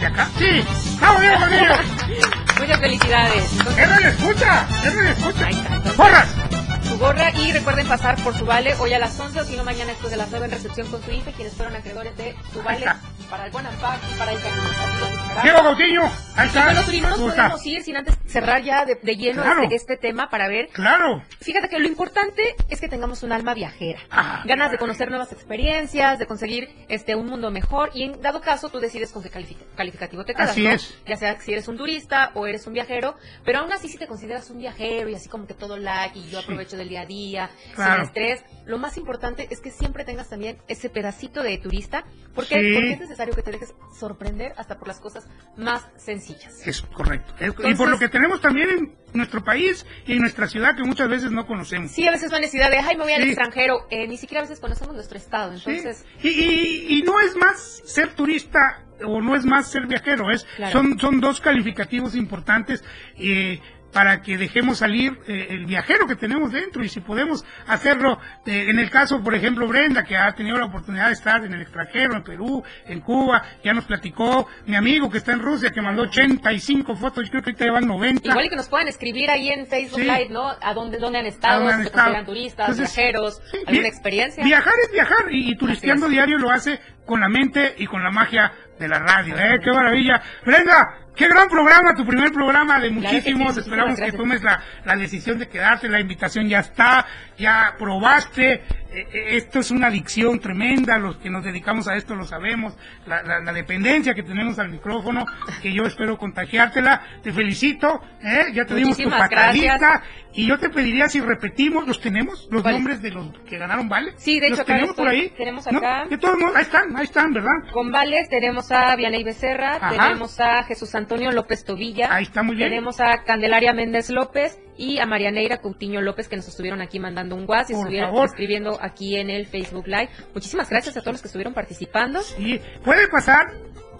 de acá? Sí, vamos Diego. Muchas felicidades. Entonces, ¡Él escucha! ¡Él escucha! ¡Gorras! Su gorra y recuerden pasar por su vale hoy a las 11 o si no mañana después de las 9 en recepción con su IFE, quienes fueron acreedores de su vale para el Bonampak y para el Canillas. Diego Coutinho, ahí está. Bueno, Turi, no nos podemos ir sin antes cerrar ya de, de lleno Claro. este, este tema para ver. Claro. Fíjate que lo importante es que tengamos un alma viajera. Ah, Ganas de conocer nuevas experiencias, de conseguir este un mundo mejor y en dado caso tú decides con qué calific- calificativo te quedas. Así ¿no? es. Ya sea si eres un turista o eres un viajero, pero aún así si te consideras un viajero y así como que todo like y yo aprovecho cansancio del día a día, Claro. sin estrés, lo más importante es que siempre tengas también ese pedacito de turista, porque, Sí. porque es necesario que te dejes sorprender hasta por las cosas más sencillas. Es correcto. Es- y Entonces- por lo que tenemos también en nuestro país y en nuestra ciudad que muchas veces no conocemos. Sí, a veces la necesidad de, ay, me voy al Sí. extranjero, eh, ni siquiera a veces conocemos nuestro estado, Sí. entonces... Y, y- y no es más ser turista o no es más ser viajero, es Claro. son, son dos calificativos importantes eh, para que dejemos salir eh, el viajero que tenemos dentro y si podemos hacerlo, eh, en el caso, por ejemplo, Brenda, que ha tenido la oportunidad de estar en el extranjero, en Perú, en Cuba, ya nos platicó, mi amigo que está en Rusia, que mandó 85 fotos, yo creo que ahorita llevan 90. Igual y que nos puedan escribir ahí en Facebook Sí. Live, ¿no? A dónde, dónde han estado, dónde han estado? turistas, Entonces, viajeros, sí, alguna experiencia. Viajar es viajar y, y turisteando diario lo hace con la mente y con la magia de la radio. ¿eh? ¡Qué maravilla! Brenda, qué gran programa, tu primer programa de Claro que sí, muchísimos. Esperamos que tomes la, la decisión de quedarte, la invitación ya está, ya probaste. Eh, eh, esto es una adicción tremenda, los que nos dedicamos a esto lo sabemos, la, la- la dependencia que tenemos al micrófono, que yo espero contagiártela. Te felicito, ¿eh? ya te dimos tu patadita. gracias. Y yo te pediría si repetimos, ¿los tenemos? ¿Los ¿Cuál? nombres de los que ganaron Vale? Sí, de ¿Los hecho, acá tenemos estoy- por ahí? tenemos ¿No? acá. De todos modos, ahí están, ahí están, ¿verdad? Con Vales tenemos a Vianey Becerra, Ajá. tenemos a Jesús Antonio López Tobilla. Ahí está, muy bien. Tenemos a Candelaria Méndez López y a Marianeira Coutinho López que nos estuvieron aquí mandando un WhatsApp y Por estuvieron favor. escribiendo aquí en el Facebook Live. Muchísimas gracias a todos los que estuvieron participando. Y puede pasar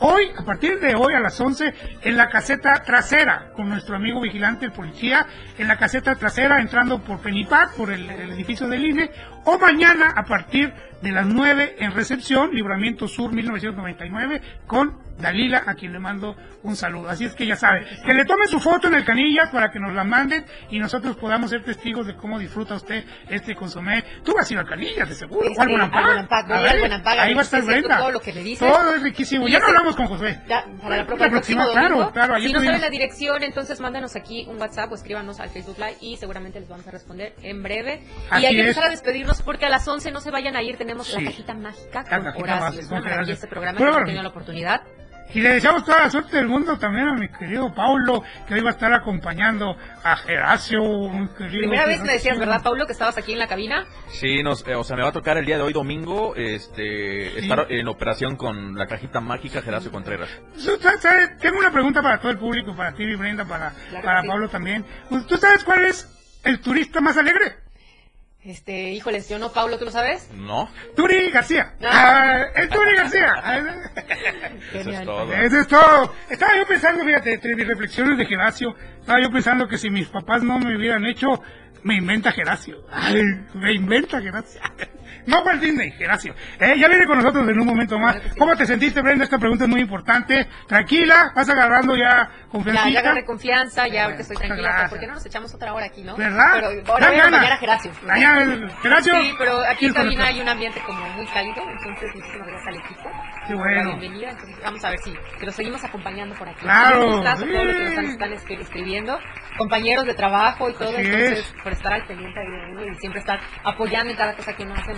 hoy, a partir de hoy a las 11, en la caseta trasera, con nuestro amigo vigilante, el policía, en la caseta trasera, entrando por Penipac, por el, el edificio del INE, o mañana a partir de las 9 en recepción, Libramiento Sur 1999, con Dalila, a quien le mando un saludo. Así es que ya sabe, que le tome su foto en el canilla para que nos la manden y nosotros podamos ser testigos de cómo disfruta usted este consomé. Tú vas a ir al canilla, de seguro. Este, o al Ahí va a sí, estar Brenda. todo lo que me dices. Todo es riquísimo. Ya no ese- hablamos con José. Ya, para la La próxima, claro, claro, si no saben la dirección, entonces mándanos aquí un WhatsApp o escríbanos al Facebook Live y seguramente les vamos a responder en breve. Y hay que empezar a despedirnos porque a las 11 no se vayan a ir, tenemos Sí. la cajita mágica La con cajita Horacio. con maravilla Horacio. este programa, Bueno, que no tenido la oportunidad. Y le deseamos toda la suerte del mundo también a mi querido Paulo, que hoy va a estar acompañando a Geracio, mi querido Primera vez me Geracio. decías, ¿verdad, Paulo, que estabas aquí en la cabina? Sí, nos, eh, o sea, me va a tocar el día de hoy domingo este, estar en operación con la cajita mágica Geracio Contreras. Tú sabes- Tengo una pregunta para todo el público, para ti y Brenda, para, Claro para sí. Pablo también. ¿Tú sabes cuál es el turista más alegre? Este, híjoles, yo no, Paulo, ¿tú lo sabes? ¿No? Turi García. Ah. Ah, el Turi García. Eso es todo. Eso es todo. Estaba yo pensando, fíjate, entre mis reflexiones de Geracio, estaba yo pensando que si mis papás no me hubieran hecho, me inventa Geracio. Ay, me inventa Geracio. No para Disney, Geracio. Eh, ya viene con nosotros en un momento más. ¿Cómo te sentiste, Brenda? Esta pregunta es muy importante. Tranquila, vas agarrando ya Ya, confianza. ya agarré confianza, ya ahorita estoy tranquila. gracias. ¿Por qué no nos echamos otra hora aquí, no? ¿Verdad? Pero ahora voy a acompañar a Geracio. Mañana, Geracio. Sí, pero aquí en ¿Quieres cabina hay un ambiente como muy cálido, entonces muchísimas gracias al equipo. Qué bueno. La bienvenida, entonces vamos a ver si que los seguimos acompañando por aquí. Claro, Un gustazo a todos los que nos sí. están, están escri- escribiendo, compañeros de trabajo y todo, Así entonces es. por estar al pendiente de uno y siempre estar apoyando en cada cosa que uno hace.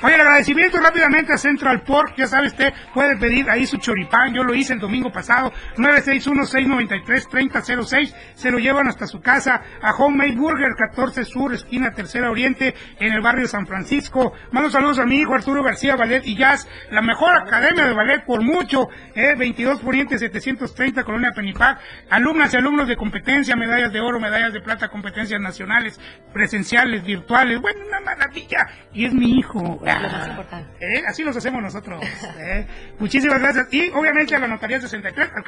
Oye, el agradecimiento rápidamente a Central Pork, ya sabe usted, puede pedir ahí su choripán, yo lo hice el domingo pasado, 961-693-3006, se lo llevan hasta su casa, a Homemade Burger, 14 Sur, esquina Tercera Oriente, en el barrio San Francisco. Mando saludos a mi hijo Arturo García Ballet y Jazz, la mejor academia de ballet por mucho, eh, 22 Poniente 730, Colonia Penipac, alumnas y alumnos de competencia, medallas de oro, medallas de plata, competencias nacionales, presenciales, virtuales, bueno, una maravilla, y es mi hijo. Importante. ¿Eh? Así los hacemos nosotros. ¿eh? Muchísimas gracias. Y obviamente a la Notaría 63, al